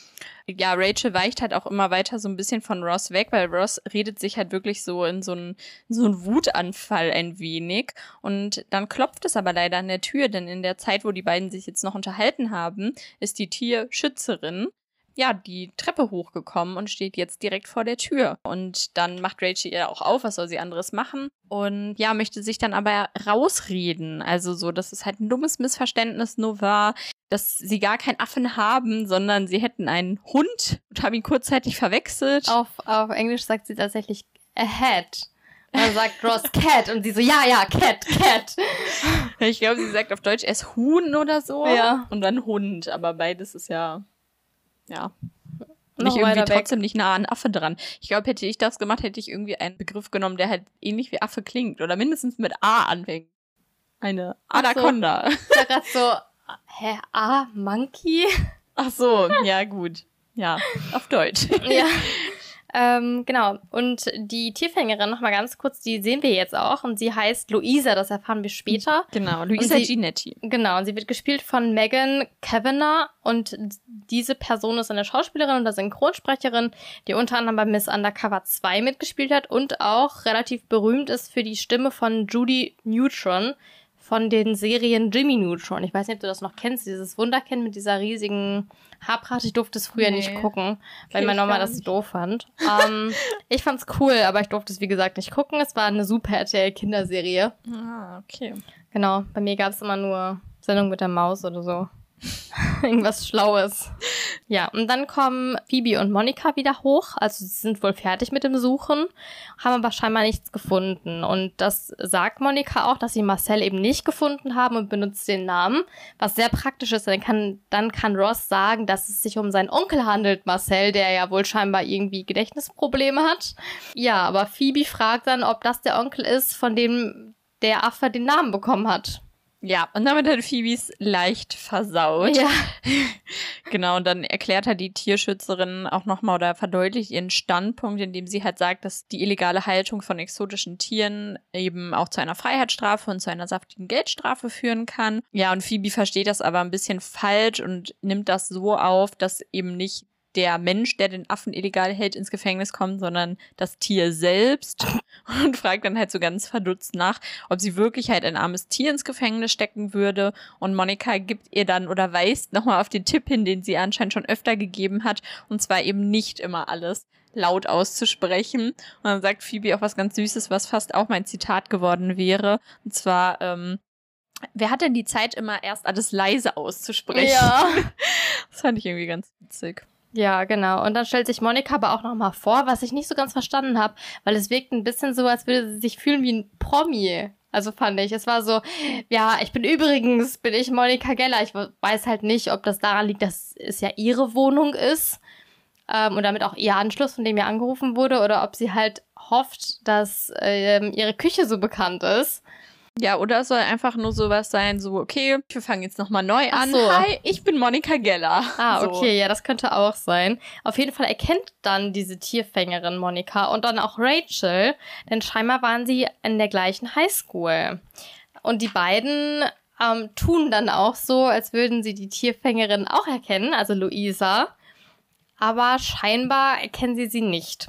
Ja, Rachel weicht halt auch immer weiter so ein bisschen von Ross weg, weil Ross redet sich halt wirklich so in so einen, so Wutanfall ein wenig. Und dann klopft es aber leider an der Tür, denn in der Zeit, wo die beiden sich jetzt noch unterhalten haben, ist die Tierschützerin ja, die Treppe hochgekommen und steht jetzt direkt vor der Tür. Und dann macht Rachel ihr auch auf, was soll sie anderes machen. Und ja, möchte sich dann aber rausreden. Also so, dass es halt ein dummes Missverständnis nur war, dass sie gar keinen Affen haben, sondern sie hätten einen Hund und haben ihn kurzzeitig verwechselt. Auf, auf Englisch sagt sie tatsächlich a hat. Und dann sagt Ross Cat und sie so, ja, ja, Cat, Cat. Ich glaube, sie sagt auf Deutsch erst Huhn oder so. Ja. Und dann Hund. Aber beides ist ja, ja, Noch nicht irgendwie weiter weg. trotzdem nicht nah an Affe dran. Ich glaube, hätte ich das gemacht, hätte ich irgendwie einen Begriff genommen, der halt ähnlich wie Affe klingt oder mindestens mit A anfängt. Eine so. Anaconda. Ich war grad so, hä, ah, Monkey? Ach so, ja gut. Ja, auf Deutsch. ja. Ähm, genau. Und die Tierfängerin, noch mal ganz kurz, die sehen wir jetzt auch. Und sie heißt Luisa, das erfahren wir später. Genau, Luisa sie- Ginetti. Genau, und sie wird gespielt von Megan Kavanagh und diese Person ist eine Schauspielerin und eine Synchronsprecherin, die unter anderem bei Miss Undercover 2 mitgespielt hat und auch relativ berühmt ist für die Stimme von Judy Neutron von den Serien Jimmy Neutron. Ich weiß nicht, ob du das noch kennst, dieses Wunderkind mit dieser riesigen Haarpracht. Ich durfte es früher Nee. nicht gucken, weil Kenn meine Mama das doof fand. ähm, ich fand's cool, aber ich durfte es wie gesagt nicht gucken. Es war eine super RTL Kinderserie. Ah, okay. Genau, bei mir gab es immer nur Sendung mit der Maus oder so. Irgendwas Schlaues. Ja, und dann kommen Phoebe und Monika wieder hoch. Also sie sind wohl fertig mit dem Suchen, haben aber scheinbar nichts gefunden. Und das sagt Monika auch, dass sie Marcel eben nicht gefunden haben und benutzt den Namen. Was sehr praktisch ist, dann kann, dann kann Ross sagen, dass es sich um seinen Onkel handelt, Marcel, der ja wohl scheinbar irgendwie Gedächtnisprobleme hat. Ja, aber Phoebe fragt dann, ob das der Onkel ist, von dem der Affe den Namen bekommen hat. Ja, und damit hat Phoebes leicht versaut. Ja. Genau, und dann erklärt halt die Tierschützerin auch nochmal oder verdeutlicht ihren Standpunkt, indem sie halt sagt, dass die illegale Haltung von exotischen Tieren eben auch zu einer Freiheitsstrafe und zu einer saftigen Geldstrafe führen kann. Ja, und Phoebe versteht das aber ein bisschen falsch und nimmt das so auf, dass eben nicht der Mensch, der den Affen illegal hält, ins Gefängnis kommt, sondern das Tier selbst und fragt dann halt so ganz verdutzt nach, ob sie wirklich halt ein armes Tier ins Gefängnis stecken würde. Und Monika gibt ihr dann oder weist nochmal auf den Tipp hin, den sie anscheinend schon öfter gegeben hat, und zwar eben nicht immer alles laut auszusprechen. Und dann sagt Phoebe auch was ganz Süßes, was fast auch mein Zitat geworden wäre. Und zwar, ähm, wer hat denn die Zeit immer erst alles leise auszusprechen? Ja. Das fand ich irgendwie ganz witzig. Ja, genau. Und dann stellt sich Monika aber auch nochmal vor, was ich nicht so ganz verstanden habe, weil es wirkt ein bisschen so, als würde sie sich fühlen wie ein Promi. Also fand ich. Es war so, ja, ich bin übrigens, bin ich Monika Geller. Ich weiß halt nicht, ob das daran liegt, dass es ja ihre Wohnung ist ähm, und damit auch ihr Anschluss, von dem ihr angerufen wurde, oder ob sie halt hofft, dass ähm, ihre Küche so bekannt ist. Ja, oder es soll einfach nur sowas sein, so, okay, wir fangen jetzt nochmal neu Ach an. so. Hi, ich bin Monika Geller. Ah, So. okay, ja, das könnte auch sein. Auf jeden Fall erkennt dann diese Tierfängerin Monika und dann auch Rachel, denn scheinbar waren sie in der gleichen Highschool. Und die beiden ähm, tun dann auch so, als würden sie die Tierfängerin auch erkennen, also Luisa. Aber scheinbar erkennen sie sie nicht.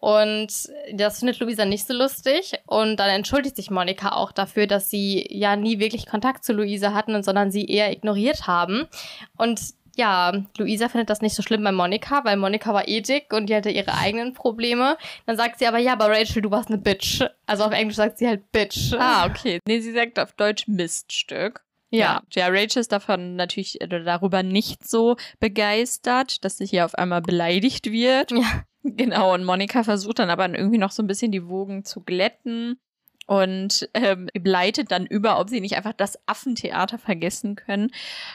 Und das findet Luisa nicht so lustig. Und dann entschuldigt sich Monika auch dafür, dass sie ja nie wirklich Kontakt zu Luisa hatten, sondern sie eher ignoriert haben. Und ja, Luisa findet das nicht so schlimm bei Monika, weil Monika war eh dick und die hatte ihre eigenen Probleme. Dann sagt sie aber, ja, aber Rachel, du warst eine Bitch. Also auf Englisch sagt sie halt Bitch. Ah, okay. Nee, sie sagt auf Deutsch Miststück. Ja. Ja, Rachel ist davon natürlich äh, darüber nicht so begeistert, dass sie hier auf einmal beleidigt wird. Ja. Genau, und Monika versucht dann aber irgendwie noch so ein bisschen die Wogen zu glätten und ähm, leitet dann über, ob sie nicht einfach das Affentheater vergessen können.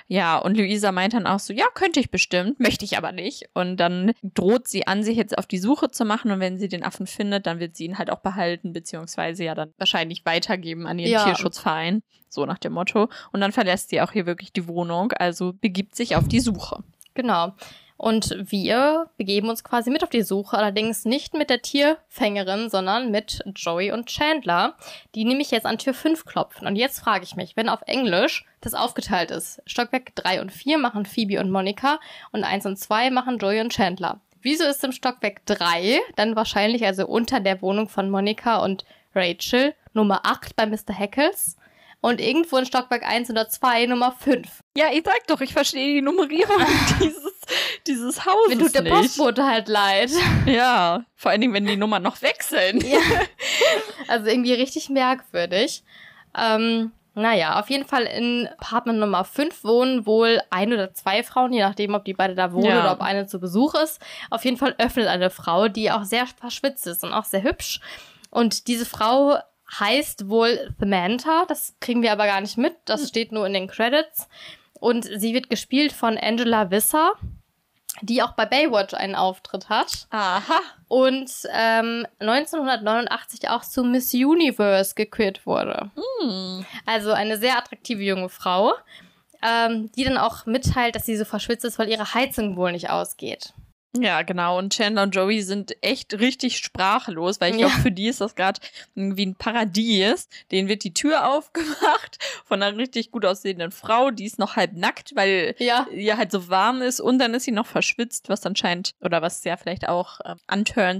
Ja, und Luisa meint dann auch so, ja, könnte ich bestimmt, möchte ich aber nicht. Und dann droht sie an, sich jetzt auf die Suche zu machen und wenn sie den Affen findet, dann wird sie ihn halt auch behalten, beziehungsweise ja dann wahrscheinlich weitergeben an ihren Ja. Tierschutzverein. So nach dem Motto. Und dann verlässt sie auch hier wirklich die Wohnung, also begibt sich auf die Suche. Genau. Und wir begeben uns quasi mit auf die Suche, allerdings nicht mit der Tierfängerin, sondern mit Joey und Chandler, die nämlich jetzt an Tür 5 klopfen. Und jetzt frage ich mich, wenn auf Englisch das aufgeteilt ist, Stockwerk 3 und 4 machen Phoebe und Monika und 1 und 2 machen Joey und Chandler. Wieso ist im Stockwerk 3 dann wahrscheinlich also unter der Wohnung von Monika und Rachel Nummer 8 bei Mr. Heckles? und irgendwo in Stockwerk 1 oder 2 Nummer 5. Ja, ich sag doch, ich verstehe die Nummerierung dieses, dieses Hauses Mir tut der. Postbote halt leid. Ja, vor allen Dingen, wenn die Nummern noch wechseln. Ja. Also irgendwie richtig merkwürdig. Ähm, naja, auf jeden Fall in Apartment Nummer 5 wohnen wohl ein oder zwei Frauen, je nachdem, ob die beide da wohnen Ja. oder ob eine zu Besuch ist. Auf jeden Fall öffnet eine Frau, die auch sehr verschwitzt ist und auch sehr hübsch. Und diese Frau heißt wohl Samantha. Das kriegen wir aber gar nicht mit. Das steht nur in den Credits. Und sie wird gespielt von Angela Visser, die auch bei Baywatch einen Auftritt hat Aha. und ähm, 1989 auch zu Miss Universe gekürt wurde. Hm. Also eine sehr attraktive junge Frau, ähm, die dann auch mitteilt, dass sie so verschwitzt ist, weil ihre Heizung wohl nicht ausgeht. Ja, genau. Und Chandler und Joey sind echt richtig sprachlos, weil ich Ja. glaube, für die ist das gerade irgendwie ein Paradies. Denen wird die Tür aufgemacht von einer richtig gut aussehenden Frau, die ist noch halb nackt, weil Ja. ihr halt so warm ist und dann ist sie noch verschwitzt, was anscheinend oder was ja vielleicht auch äh,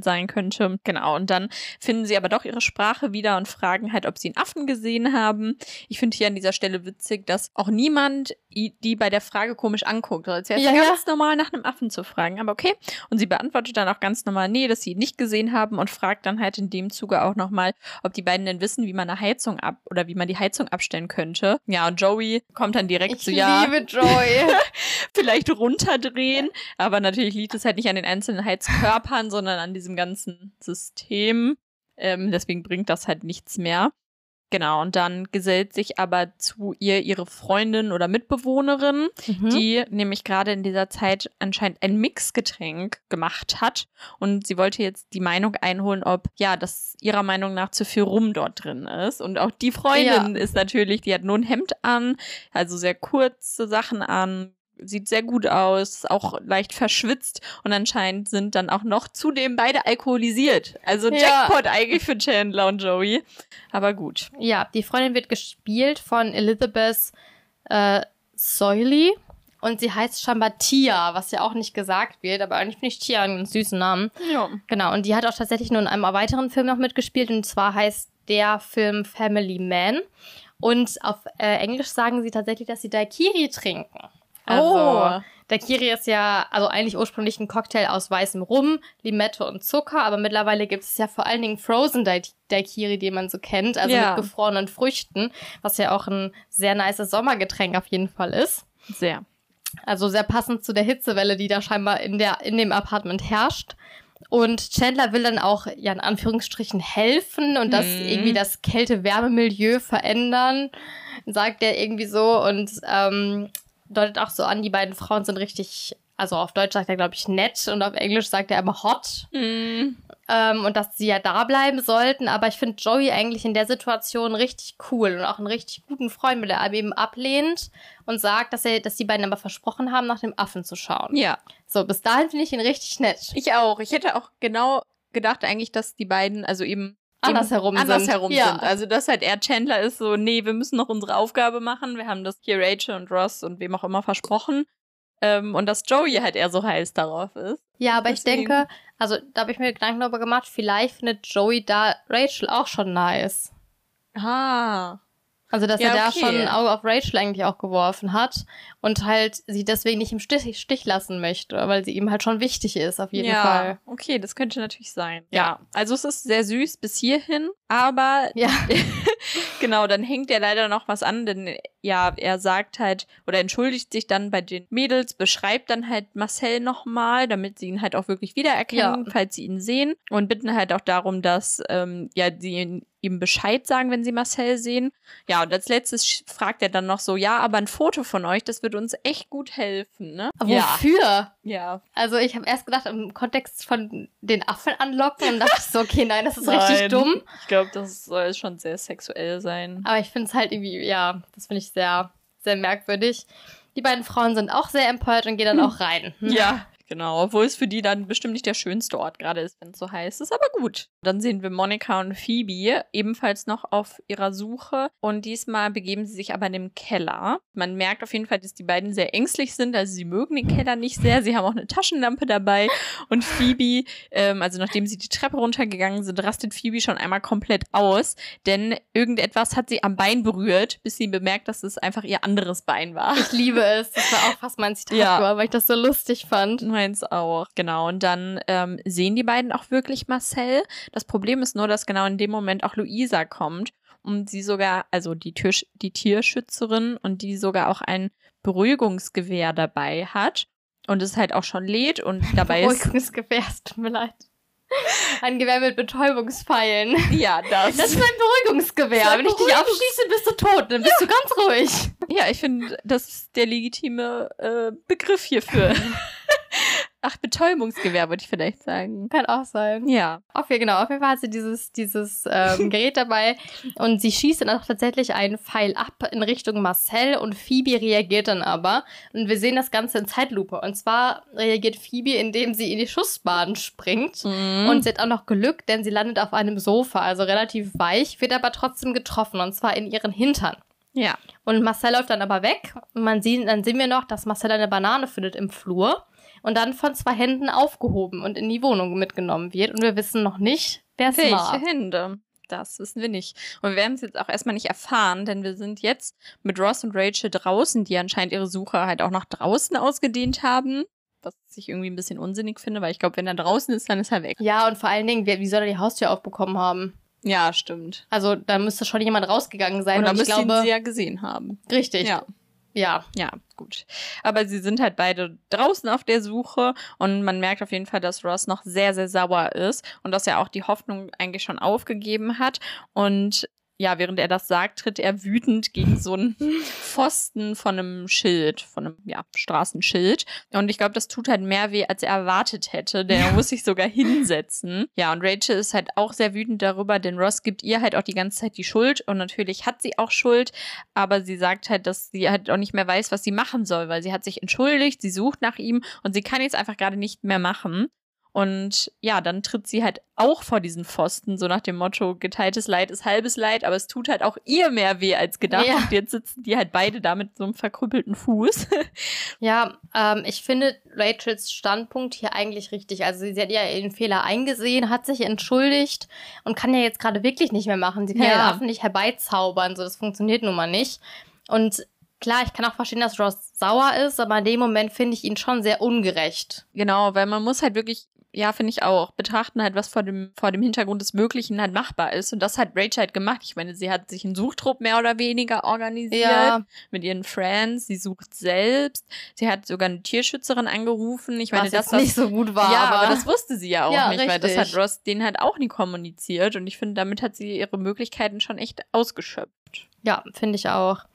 sein könnte. Genau. Und dann finden sie aber doch ihre Sprache wieder und fragen halt, ob sie einen Affen gesehen haben. Ich finde hier an dieser Stelle witzig, dass auch niemand die bei der Frage komisch anguckt. Also als wäre Ja, ja, ja. ganz normal, nach einem Affen zu fragen. Aber okay. Und sie beantwortet dann auch ganz normal, nee, dass sie ihn nicht gesehen haben und fragt dann halt in dem Zuge auch nochmal, ob die beiden denn wissen, wie man eine Heizung ab oder wie man die Heizung abstellen könnte. Ja, und Joey kommt dann direkt Ich so, ja, liebe Joy. vielleicht runterdrehen, aber natürlich liegt es halt nicht an den einzelnen Heizkörpern, sondern an diesem ganzen System. Ähm, deswegen bringt das halt nichts mehr. Genau, und dann gesellt sich aber zu ihr ihre Freundin oder Mitbewohnerin, Mhm. die nämlich gerade in dieser Zeit anscheinend ein Mixgetränk gemacht hat. Und sie wollte jetzt die Meinung einholen, ob, ja, das ihrer Meinung nach zu viel Rum dort drin ist. Und auch die Freundin ist natürlich, die hat nur ein Hemd an, also sehr kurze Sachen an, sieht sehr gut aus, auch leicht verschwitzt und anscheinend sind dann auch noch zudem beide alkoholisiert. Also Ja. Jackpot eigentlich für Chandler und Joey. Aber gut. Ja, die Freundin wird gespielt von Elizabeth äh, Soiley und sie heißt scheinbar Tia, was ja auch nicht gesagt wird, aber eigentlich finde ich Tia einen süßen Namen. Ja. Genau, und die hat auch tatsächlich nur in einem weiteren Film noch mitgespielt und zwar heißt der Film Family Man. Und auf äh, Englisch sagen sie tatsächlich, dass sie Daiquiri trinken. Also, Oh. Daiquiri ist ja also eigentlich ursprünglich ein Cocktail aus weißem Rum, Limette und Zucker, aber mittlerweile gibt es ja vor allen Dingen Frozen Dai- Daiquiri, die man so kennt, also Ja. mit gefrorenen Früchten, was ja auch ein sehr nices Sommergetränk auf jeden Fall ist. Sehr. Also sehr passend zu der Hitzewelle, die da scheinbar in, der, in dem Apartment herrscht. Und Chandler will dann auch, ja, in Anführungsstrichen helfen und das Mhm. irgendwie das Kälte-Wärmemilieu verändern, sagt er irgendwie so und ähm, deutet auch so an, die beiden Frauen sind richtig, also auf Deutsch sagt er, glaube ich, nett und auf Englisch sagt er immer hot Mhm. ähm, und dass sie ja da bleiben sollten. Aber ich finde Joey eigentlich in der Situation richtig cool und auch einen richtig guten Freund, weil er aber eben ablehnt und sagt, dass er, dass die beiden aber versprochen haben, nach dem Affen zu schauen. Ja. So, bis dahin finde ich ihn richtig nett. Ich auch. Ich hätte auch genau gedacht eigentlich, dass die beiden, also eben Andersherum eben sind. andersherum Ja. sind. Also dass halt er Chandler ist so, nee, wir müssen noch unsere Aufgabe machen. Wir haben das hier Rachel und Ross und wem auch immer versprochen. Ähm, und dass Joey halt eher so heiß darauf ist. Ja, aber Deswegen. ich denke, also da habe ich mir Gedanken darüber gemacht, vielleicht findet Joey da Rachel auch schon nice. Ah. Also, dass Ja, er da okay. schon ein Auge auf Rachel eigentlich auch geworfen hat und halt sie deswegen nicht im Stich, Stich lassen möchte, weil sie ihm halt schon wichtig ist, auf jeden ja, Fall. okay, das könnte natürlich sein. Ja. Ja. Also es ist sehr süß bis hierhin, aber Ja. genau, dann hängt er leider noch was an, denn ja, er sagt halt oder entschuldigt sich dann bei den Mädels, beschreibt dann halt Marcel nochmal, damit sie ihn halt auch wirklich wiedererkennen, Ja. falls sie ihn sehen und bitten halt auch darum, dass ähm, ja sie ihm Bescheid sagen, wenn sie Marcel sehen. Ja, und als letztes fragt er dann noch so, ja, aber ein Foto von euch, das würde uns echt gut helfen, ne? Wofür? Ja. Also ich habe erst gedacht, im Kontext von den Affen anlocken und dachte so, okay, nein, das ist Nein. richtig dumm. Ich glaube, das soll schon sehr sexuell sein. Aber ich finde es halt irgendwie, ja, das finde ich sehr, sehr merkwürdig. Die beiden Frauen sind auch sehr empört und gehen dann auch rein. Hm. Ja, Genau, obwohl es für die dann bestimmt nicht der schönste Ort gerade ist, wenn es so heiß ist, aber gut. Dann sehen wir Monika und Phoebe ebenfalls noch auf ihrer Suche und diesmal begeben sie sich aber in den Keller. Man merkt auf jeden Fall, dass die beiden sehr ängstlich sind, also sie mögen den Keller nicht sehr. Sie haben auch eine Taschenlampe dabei und Phoebe, ähm, also nachdem sie die Treppe runtergegangen sind, rastet Phoebe schon einmal komplett aus, denn irgendetwas hat sie am Bein berührt, bis sie bemerkt, dass es einfach ihr anderes Bein war. Ich liebe es. Das war auch fast mein Zitat, Ja. weil ich das so lustig fand. Meins auch, genau. Und dann ähm, sehen die beiden auch wirklich Marcel. Das Problem ist nur, dass genau in dem Moment auch Luisa kommt und sie sogar, also die, Tür, die Tierschützerin und die sogar auch ein Beruhigungsgewehr dabei hat und es halt auch schon lädt und dabei ist Beruhigungsgewehr, es tut mir leid. Ein Gewehr mit Betäubungspfeilen. ja das. Das ist ein Beruhigungsgewehr. Ist Wenn ich dich aufschieße, bist du tot. Dann bist du ganz ruhig. ja, ich finde, das ist der legitime äh, Begriff hierfür. Ach, Betäubungsgewehr würde ich vielleicht sagen. Kann auch sein. Ja. Auf, genau. Auf jeden Fall hat sie dieses, dieses ähm, Gerät dabei und sie schießt dann auch tatsächlich einen Pfeil ab in Richtung Marcel und Phoebe reagiert dann aber. Und wir sehen das Ganze in Zeitlupe. Und zwar reagiert Phoebe, indem sie in die Schussbahn springt. Mhm. Und sie hat auch noch Glück, denn sie landet auf einem Sofa, also relativ weich, wird aber trotzdem getroffen und zwar in ihren Hintern. ja. Und Marcel läuft dann aber weg und man sieht, dann sehen wir noch, dass Marcel eine Banane findet im Flur und dann von zwei Händen aufgehoben und in die Wohnung mitgenommen wird. Und wir wissen noch nicht, wer es Welche war. Hände? Das wissen wir nicht. Und wir werden es jetzt auch erstmal nicht erfahren, denn wir sind jetzt mit Ross und Rachel draußen, die anscheinend ihre Suche halt auch nach draußen ausgedehnt haben. Was ich irgendwie ein bisschen unsinnig finde, weil ich glaube, wenn er draußen ist, dann ist er weg. Ja, und vor allen Dingen, wer, wie soll er die Haustür aufbekommen haben? Ja, stimmt. Also da müsste schon jemand rausgegangen sein. Und Und, ich müsste ihn glaube, sie ja gesehen haben. richtig. Ja. Ja. Ja, gut. Aber sie sind halt beide draußen auf der Suche und man merkt auf jeden Fall, dass Ross noch sehr, sehr sauer ist und dass er auch die Hoffnung eigentlich schon aufgegeben hat. Und ja, während er das sagt, tritt er wütend gegen so einen Pfosten von einem Schild, von einem, ja, Straßenschild. Und ich glaube, das tut halt mehr weh, als er erwartet hätte, denn er muss sich sogar hinsetzen. Ja, und Rachel ist halt auch sehr wütend darüber, denn Ross gibt ihr halt auch die ganze Zeit die Schuld und natürlich hat sie auch Schuld, aber sie sagt halt, dass sie halt auch nicht mehr weiß, was sie machen soll, weil sie hat sich entschuldigt, sie sucht nach ihm und sie kann jetzt einfach gerade nicht mehr machen. Und ja, dann tritt sie halt auch vor diesen Pfosten, so nach dem Motto, geteiltes Leid ist halbes Leid, aber es tut halt auch ihr mehr weh als gedacht. Ja. Und jetzt sitzen die halt beide da mit so einem verkrüppelten Fuß. Ja, ähm, ich finde Rachels Standpunkt hier eigentlich richtig. Also sie hat ja ihren Fehler eingesehen, hat sich entschuldigt und kann ja jetzt gerade wirklich nicht mehr machen. Sie kann ja, Ja. den Affen nicht herbeizaubern, so das funktioniert nun mal nicht. Und klar, ich kann auch verstehen, dass Ross sauer ist, aber in dem Moment finde ich ihn schon sehr ungerecht. genau, weil man muss halt wirklich, ja, finde ich auch, betrachten halt, was vor dem, vor dem Hintergrund des Möglichen halt machbar ist. Und das hat Rachel halt gemacht. Ich meine, sie hat sich einen Suchtrupp mehr oder weniger organisiert. mit ihren Friends, sie sucht selbst, sie hat sogar eine Tierschützerin angerufen. Ich meine, das nicht so gut war. ja, aber, aber, das wusste sie ja auch Ja, nicht, weil das richtig. hat Ross den halt auch nie kommuniziert und ich finde, damit hat sie ihre Möglichkeiten schon echt ausgeschöpft. Ja, finde ich auch.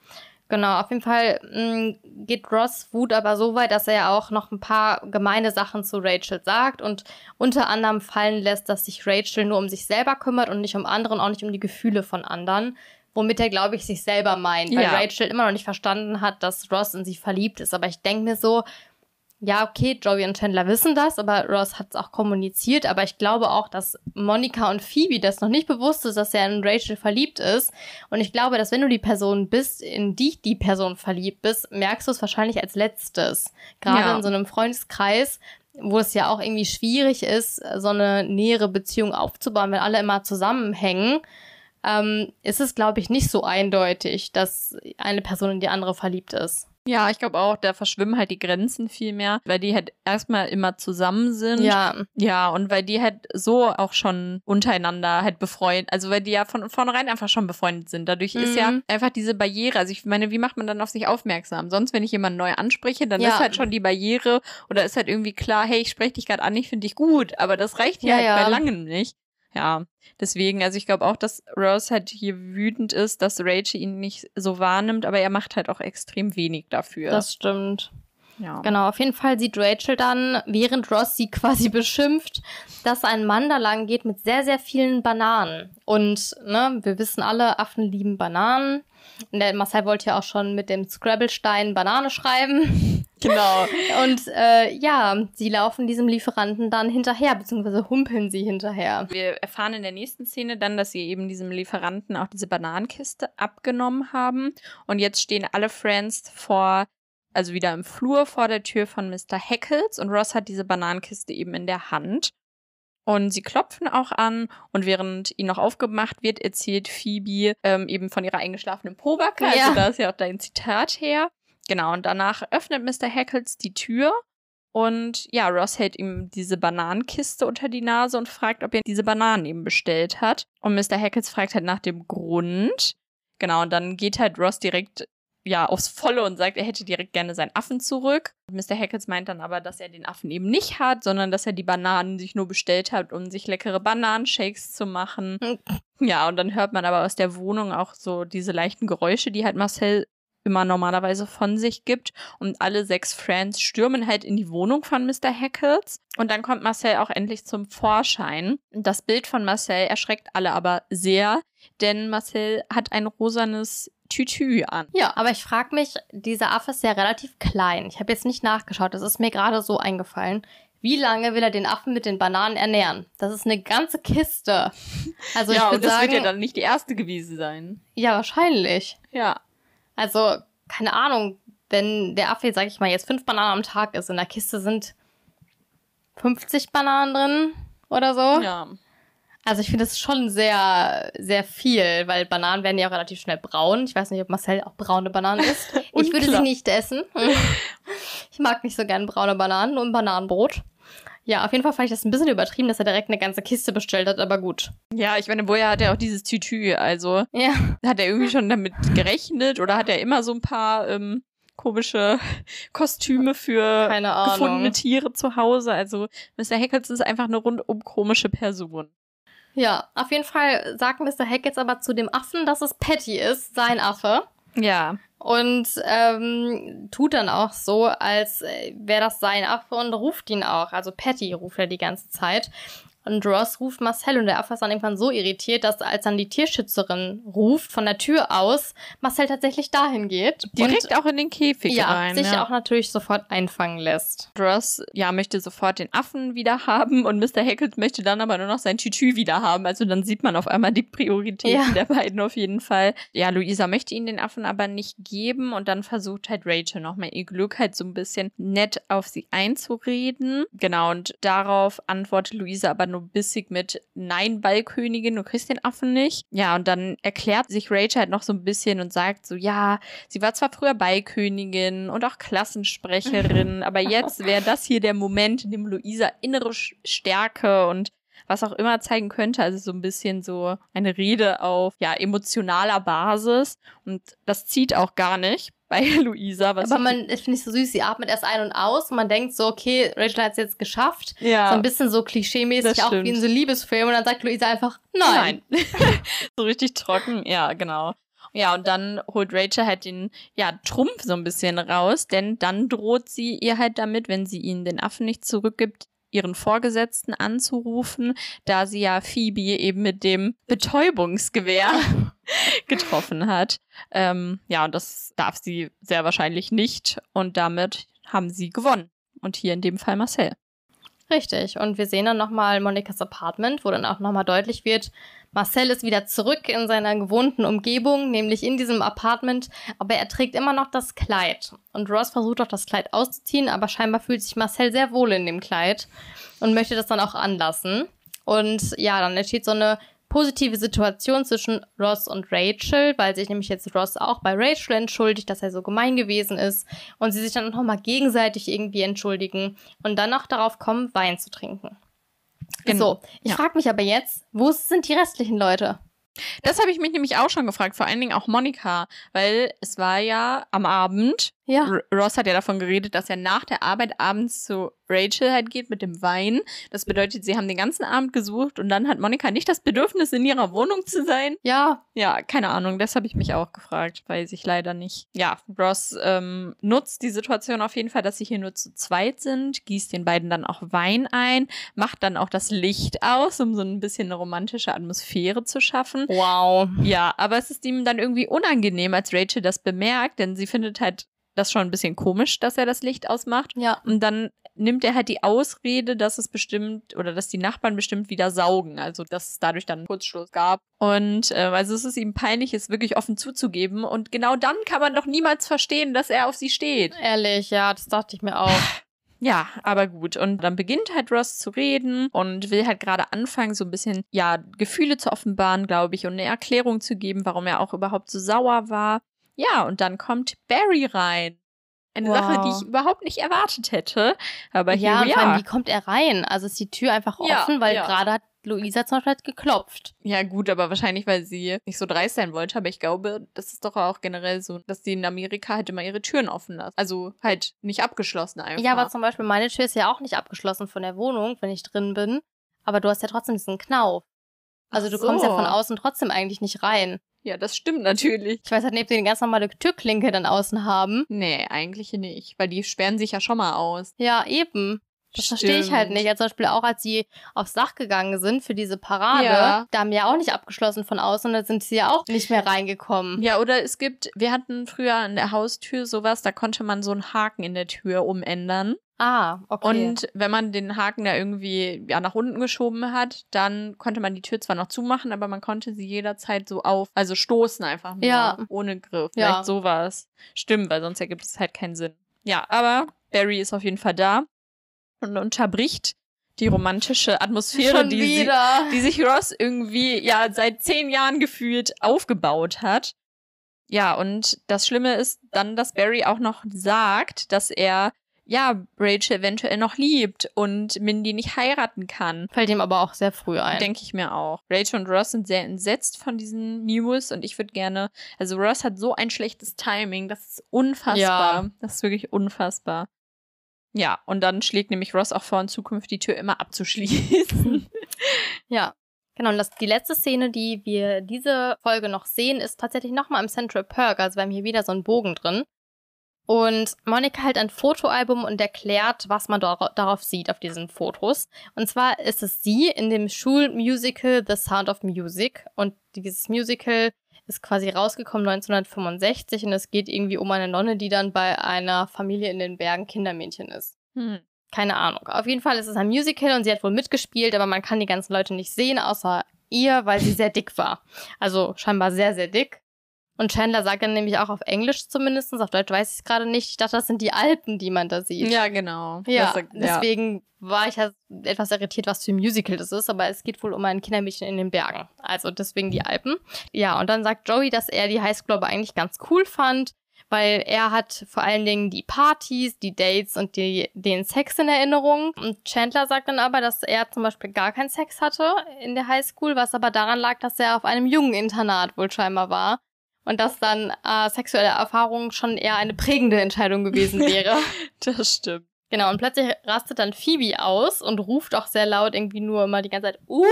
Genau, auf jeden Fall mh, geht Ross Wut aber so weit, dass er ja auch noch ein paar gemeine Sachen zu Rachel sagt und unter anderem fallen lässt, dass sich Rachel nur um sich selber kümmert und nicht um andere und auch nicht um die Gefühle von anderen. Womit er, glaube ich, sich selber meint, weil Ja. Rachel immer noch nicht verstanden hat, dass Ross in sie verliebt ist. Aber ich denke mir so, ja, okay, Joey und Chandler wissen das, aber Ross hat es auch kommuniziert. Aber ich glaube auch, dass Monika und Phoebe das noch nicht bewusst ist, dass er in Rachel verliebt ist. Und ich glaube, dass wenn du die Person bist, in die die Person verliebt bist, merkst du es wahrscheinlich als letztes. Gerade Ja. in so einem Freundeskreis, wo es ja auch irgendwie schwierig ist, so eine nähere Beziehung aufzubauen, wenn alle immer zusammenhängen. Ähm, ist es, glaube ich, nicht so eindeutig, dass eine Person in die andere verliebt ist. Ja, ich glaube auch, da verschwimmen halt die Grenzen viel mehr, weil die halt erstmal immer zusammen sind. Ja, Ja, und weil die halt so auch schon untereinander halt befreundet, also weil die ja von vornherein einfach schon befreundet sind. Dadurch ist ja Mhm. einfach diese Barriere. Also ich meine, wie macht man dann auf sich aufmerksam? Sonst, wenn ich jemanden neu anspreche, dann Ja. ist halt schon die Barriere oder ist halt irgendwie klar, hey, ich spreche dich gerade an, ich finde dich gut, aber das reicht ja, Ja, halt ja. bei langem nicht. Ja, deswegen, also ich glaube auch, dass Rose halt hier wütend ist, dass Rachel ihn nicht so wahrnimmt, aber er macht halt auch extrem wenig dafür. das stimmt. ja. Genau, auf jeden Fall sieht Rachel dann, während Ross sie quasi beschimpft, dass ein Mann da lang geht mit sehr, sehr vielen Bananen. Und ne, wir wissen alle, Affen lieben Bananen. Und der Marcel wollte ja auch schon mit dem Scrabble-Stein Banane schreiben. Genau. Und äh, ja, sie laufen diesem Lieferanten dann hinterher, beziehungsweise humpeln sie hinterher. Wir erfahren in der nächsten Szene dann, dass sie eben diesem Lieferanten auch diese Bananenkiste abgenommen haben. Und jetzt stehen alle Friends vor, also wieder im Flur vor der Tür von Mr. Heckles und Ross hat diese Bananenkiste eben in der Hand. Und sie klopfen auch an und während ihnen noch aufgemacht wird, erzählt Phoebe ähm, eben von ihrer eingeschlafenen Pobacke. Also Ja. da ist ja auch dein Zitat her. Genau, und danach öffnet Mr. Heckles die Tür und ja, Ross hält ihm diese Bananenkiste unter die Nase und fragt, ob er diese Bananen eben bestellt hat. Und Mr. Heckles fragt halt nach dem Grund. Genau, und dann geht halt Ross direkt ja aufs Volle und sagt, er hätte direkt gerne seinen Affen zurück. Mr. Heckles meint dann aber, dass er den Affen eben nicht hat, sondern dass er die Bananen sich nur bestellt hat, um sich leckere Bananenshakes zu machen. Ja, und dann hört man aber aus der Wohnung auch so diese leichten Geräusche, die halt Marcel immer normalerweise von sich gibt. Und alle sechs Friends stürmen halt in die Wohnung von Mr. Heckles. Und dann kommt Marcel auch endlich zum Vorschein. Das Bild von Marcel erschreckt alle aber sehr, denn Marcel hat ein rosanes Tütü an. Ja, aber ich frage mich, dieser Affe ist ja relativ klein. Ich habe jetzt nicht nachgeschaut, das ist mir gerade so eingefallen. Wie lange will er den Affen mit den Bananen ernähren? Das ist eine ganze Kiste. Also ja, ich und würde das sagen, wird ja dann nicht die erste gewesen sein. ja, wahrscheinlich. Ja. Also, keine Ahnung, wenn der Affe, sag ich mal, jetzt fünf Bananen am Tag ist, in der Kiste sind 50 Bananen drin oder so. Ja. Also ich finde das schon sehr, sehr viel, weil Bananen werden ja auch relativ schnell braun. Ich weiß nicht, ob Marcel auch braune Bananen isst. ich würde sie nicht essen. ich mag nicht so gern braune Bananen, nur ein Bananenbrot. Ja, auf jeden Fall fand ich das ein bisschen übertrieben, dass er direkt eine ganze Kiste bestellt hat, aber gut. Ja, ich meine, woher hat er auch dieses Tütü? Also, Ja, hat er irgendwie schon damit gerechnet oder hat er immer so ein paar ähm, komische Kostüme für gefundene Tiere zu Hause? Also, Mr. Heckles ist einfach eine rundum komische Person. Ja, auf jeden Fall sagt Mr. Heck jetzt aber zu dem Affen, dass es Patty ist, sein Affe. Ja. Und ähm, tut dann auch so, als äh, wäre das sein Affe und ruft ihn auch. Also Patty ruft er die ganze Zeit. Und Ross ruft Marcel und der Affe ist dann irgendwann so irritiert, dass als dann die Tierschützerin ruft von der Tür aus, Marcel tatsächlich dahin geht. Direkt auch in den Käfig ja, rein. sich ja. auch natürlich sofort einfangen lässt. Ross, ja, möchte sofort den Affen wieder haben und Mr. Heckles möchte dann aber nur noch sein Tütü wieder haben. Also dann sieht man auf einmal die Prioritäten Ja. der beiden auf jeden Fall. Ja, Luisa möchte ihn den Affen aber nicht geben und dann versucht halt Rachel nochmal ihr Glück halt so ein bisschen nett auf sie einzureden. Genau, und darauf antwortet Luisa aber nur bissig mit Nein, Ballkönigin, du kriegst den Affen nicht. Ja, und dann erklärt sich Rachel halt noch so ein bisschen und sagt so, ja, sie war zwar früher Ballkönigin und auch Klassensprecherin, aber jetzt wäre das hier der Moment, in dem Luisa innere Stärke und was auch immer zeigen könnte. Also so ein bisschen so eine Rede auf ja emotionaler Basis. Und das zieht auch gar nicht bei Luisa. Was Aber man, ich finde es so süß, sie atmet erst ein und aus und man denkt so, okay, Rachel hat es jetzt geschafft. ja. So ein bisschen so klischeemäßig, auch wie in so Liebesfilmen. Und dann sagt Luisa einfach, nein. Nein. so richtig trocken, ja, genau. Ja, und dann holt Rachel halt den, ja, Trumpf so ein bisschen raus, denn dann droht sie ihr halt damit, wenn sie ihnen den Affen nicht zurückgibt, ihren Vorgesetzten anzurufen, da sie ja Phoebe eben mit dem Betäubungsgewehr getroffen hat. Ähm, ja, und das darf sie sehr wahrscheinlich nicht. Und damit haben sie gewonnen. Und hier in dem Fall Marcel. Richtig. Und wir sehen dann nochmal Monikas Apartment, wo dann auch nochmal deutlich wird, Marcel ist wieder zurück in seiner gewohnten Umgebung, nämlich in diesem Apartment, aber er trägt immer noch das Kleid. Und Ross versucht auch das Kleid auszuziehen, aber scheinbar fühlt sich Marcel sehr wohl in dem Kleid und möchte das dann auch anlassen. Und ja, dann entsteht so eine positive Situation zwischen Ross und Rachel, weil sich nämlich jetzt Ross auch bei Rachel entschuldigt, dass er so gemein gewesen ist und sie sich dann nochmal gegenseitig irgendwie entschuldigen und dann noch darauf kommen, Wein zu trinken. Genau. So, ich Ja. frage mich aber jetzt, wo sind die restlichen Leute? Das habe ich mich nämlich auch schon gefragt, vor allen Dingen auch Monika, weil es war ja am Abend, Ja. R Ross hat ja davon geredet, dass er nach der Arbeit abends zu Rachel halt geht mit dem Wein. Das bedeutet, sie haben den ganzen Abend gesucht und dann hat Monika nicht das Bedürfnis, in ihrer Wohnung zu sein. Ja, Ja, keine Ahnung, das habe ich mich auch gefragt, weiß ich leider nicht. Ja, Ross ähm, nutzt die Situation auf jeden Fall, dass sie hier nur zu zweit sind, gießt den beiden dann auch Wein ein, macht dann auch das Licht aus, um so ein bisschen eine romantische Atmosphäre zu schaffen. wow. Ja, aber es ist ihm dann irgendwie unangenehm, als Rachel das bemerkt, denn sie findet halt das ist schon ein bisschen komisch, dass er das Licht ausmacht. Ja. Und dann nimmt er halt die Ausrede, dass es bestimmt oder dass die Nachbarn bestimmt wieder saugen. Also, dass es dadurch dann einen Kurzschluss gab. Und äh, also es ist ihm peinlich, es wirklich offen zuzugeben. Und genau dann kann man doch niemals verstehen, dass er auf sie steht. Ehrlich, ja, das dachte ich mir auch. Ja, aber gut. Und dann beginnt halt Ross zu reden und will halt gerade anfangen, so ein bisschen, ja, Gefühle zu offenbaren, glaube ich, und eine Erklärung zu geben, warum er auch überhaupt so sauer war. Ja, und dann kommt Barry rein. Eine Wow. Sache, die ich überhaupt nicht erwartet hätte. Aber hier ja, und vor allem, wie kommt er rein? Also ist die Tür einfach Ja, offen, weil ja. gerade hat Luisa zum Beispiel halt geklopft. Ja, gut, aber wahrscheinlich, weil sie nicht so dreist sein wollte. Aber ich glaube, das ist doch auch generell so, dass die in Amerika halt immer ihre Türen offen lassen. Also halt nicht abgeschlossen einfach. Ja, aber zum Beispiel meine Tür ist ja auch nicht abgeschlossen von der Wohnung, wenn ich drin bin. Aber du hast ja trotzdem diesen Knauf. Also du kommst ja von außen trotzdem eigentlich nicht rein. Ja, das stimmt natürlich. Ich weiß halt nicht, ob die eine ganz normale Türklinke dann außen haben. Nee, eigentlich nicht. Weil die sperren sich ja schon mal aus. Ja, eben. Das verstehe ich halt Stimmt. nicht. Also zum Beispiel auch, als sie aufs Dach gegangen sind für diese Parade, Ja. da haben ja auch nicht abgeschlossen von außen, da sind sie ja auch nicht mehr reingekommen. Ja, oder es gibt, wir hatten früher an der Haustür sowas, da konnte man so einen Haken in der Tür umändern. Ah, okay. Und wenn man den Haken da irgendwie ja, nach unten geschoben hat, dann konnte man die Tür zwar noch zumachen, aber man konnte sie jederzeit so auf, also stoßen einfach nur, Ja. ohne Griff. Ja. Vielleicht sowas. Stimmt, weil sonst ergibt es halt keinen Sinn. Ja, aber Barry ist auf jeden Fall da und unterbricht die romantische Atmosphäre, die sie, die sich Ross irgendwie ja seit zehn Jahren gefühlt aufgebaut hat. Ja, und das Schlimme ist dann, dass Barry auch noch sagt, dass er ja Rachel eventuell noch liebt und Mindy nicht heiraten kann. Fällt ihm aber auch sehr früh ein. Denke ich mir auch. Rachel und Ross sind sehr entsetzt von diesen News und ich würde gerne, also Ross hat so ein schlechtes Timing, das ist unfassbar. Ja. Das ist wirklich unfassbar. Ja, und dann schlägt nämlich Ross auch vor, in Zukunft die Tür immer abzuschließen. Ja. Genau, und das, die letzte Szene, die wir diese Folge noch sehen, ist tatsächlich nochmal im Central Perk. Also wir haben hier wieder so einen Bogen drin. Und Monika hält ein Fotoalbum und erklärt, was man dor darauf sieht, auf diesen Fotos. Und zwar ist es sie in dem Schulmusical The Sound of Music. Und dieses Musical ist quasi rausgekommen 1965 und es geht irgendwie um eine Nonne, die dann bei einer Familie in den Bergen Kindermädchen ist. hm. Keine Ahnung. Auf jeden Fall ist es ein Musical und sie hat wohl mitgespielt, aber man kann die ganzen Leute nicht sehen, außer ihr, weil sie sehr dick war. Also scheinbar sehr, sehr dick. Und Chandler sagt dann nämlich auch auf Englisch zumindest, auf Deutsch weiß ich es gerade nicht. Ich dachte, das sind die Alpen, die man da sieht. Ja, genau. Ja, Das- deswegen war ich ja etwas irritiert, was für ein Musical das ist, aber es geht wohl um ein Kindermädchen in den Bergen. Also deswegen die Alpen. Ja, und dann sagt Joey, dass er die Highschool aber eigentlich ganz cool fand, weil er hat vor allen Dingen die Partys, die Dates und die, den Sex in Erinnerung. Und Chandler sagt dann aber, dass er zum Beispiel gar keinen Sex hatte in der Highschool, was aber daran lag, dass er auf einem jungen Internat wohl scheinbar war. Und dass dann äh, sexuelle Erfahrung schon eher eine prägende Entscheidung gewesen wäre. Das stimmt. Genau, und plötzlich rastet dann Phoebe aus und ruft auch sehr laut irgendwie nur immer die ganze Zeit, uh,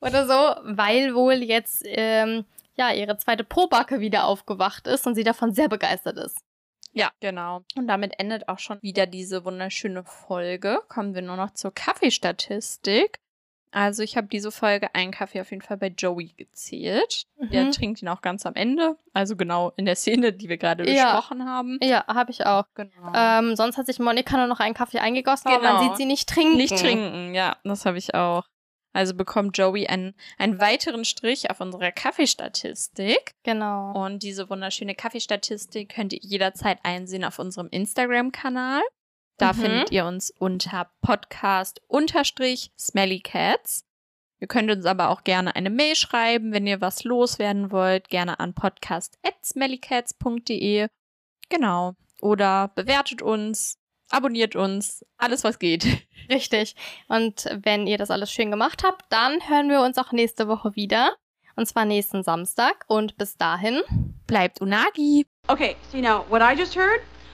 oder so, weil wohl jetzt, ähm, ja, ihre zweite Probacke wieder aufgewacht ist und sie davon sehr begeistert ist. Ja, genau. Und damit endet auch schon wieder diese wunderschöne Folge. Kommen wir nur noch zur Kaffeestatistik. Also ich habe diese Folge einen Kaffee auf jeden Fall bei Joey gezählt. Der Mhm. trinkt ihn auch ganz am Ende. Also genau in der Szene, die wir gerade Ja. besprochen haben. Ja, habe ich auch. Genau. Ähm, sonst hat sich Monika nur noch einen Kaffee eingegossen, aber Genau. man sieht sie nicht trinken. Nicht trinken, ja, das habe ich auch. Also bekommt Joey einen, einen weiteren Strich auf unserer Kaffeestatistik. Genau. Und diese wunderschöne Kaffeestatistik könnt ihr jederzeit einsehen auf unserem Instagram-Kanal. Da Mhm. findet ihr uns unter Podcast-Smellycats. Ihr könnt uns aber auch gerne eine Mail schreiben, wenn ihr was loswerden wollt. Gerne an podcast.smellycats.de. Genau. Oder bewertet uns, abonniert uns, alles was geht. Richtig. Und wenn ihr das alles schön gemacht habt, dann hören wir uns auch nächste Woche wieder. Und zwar nächsten Samstag. Und bis dahin. Bleibt Unagi. Okay, so now what I just heard?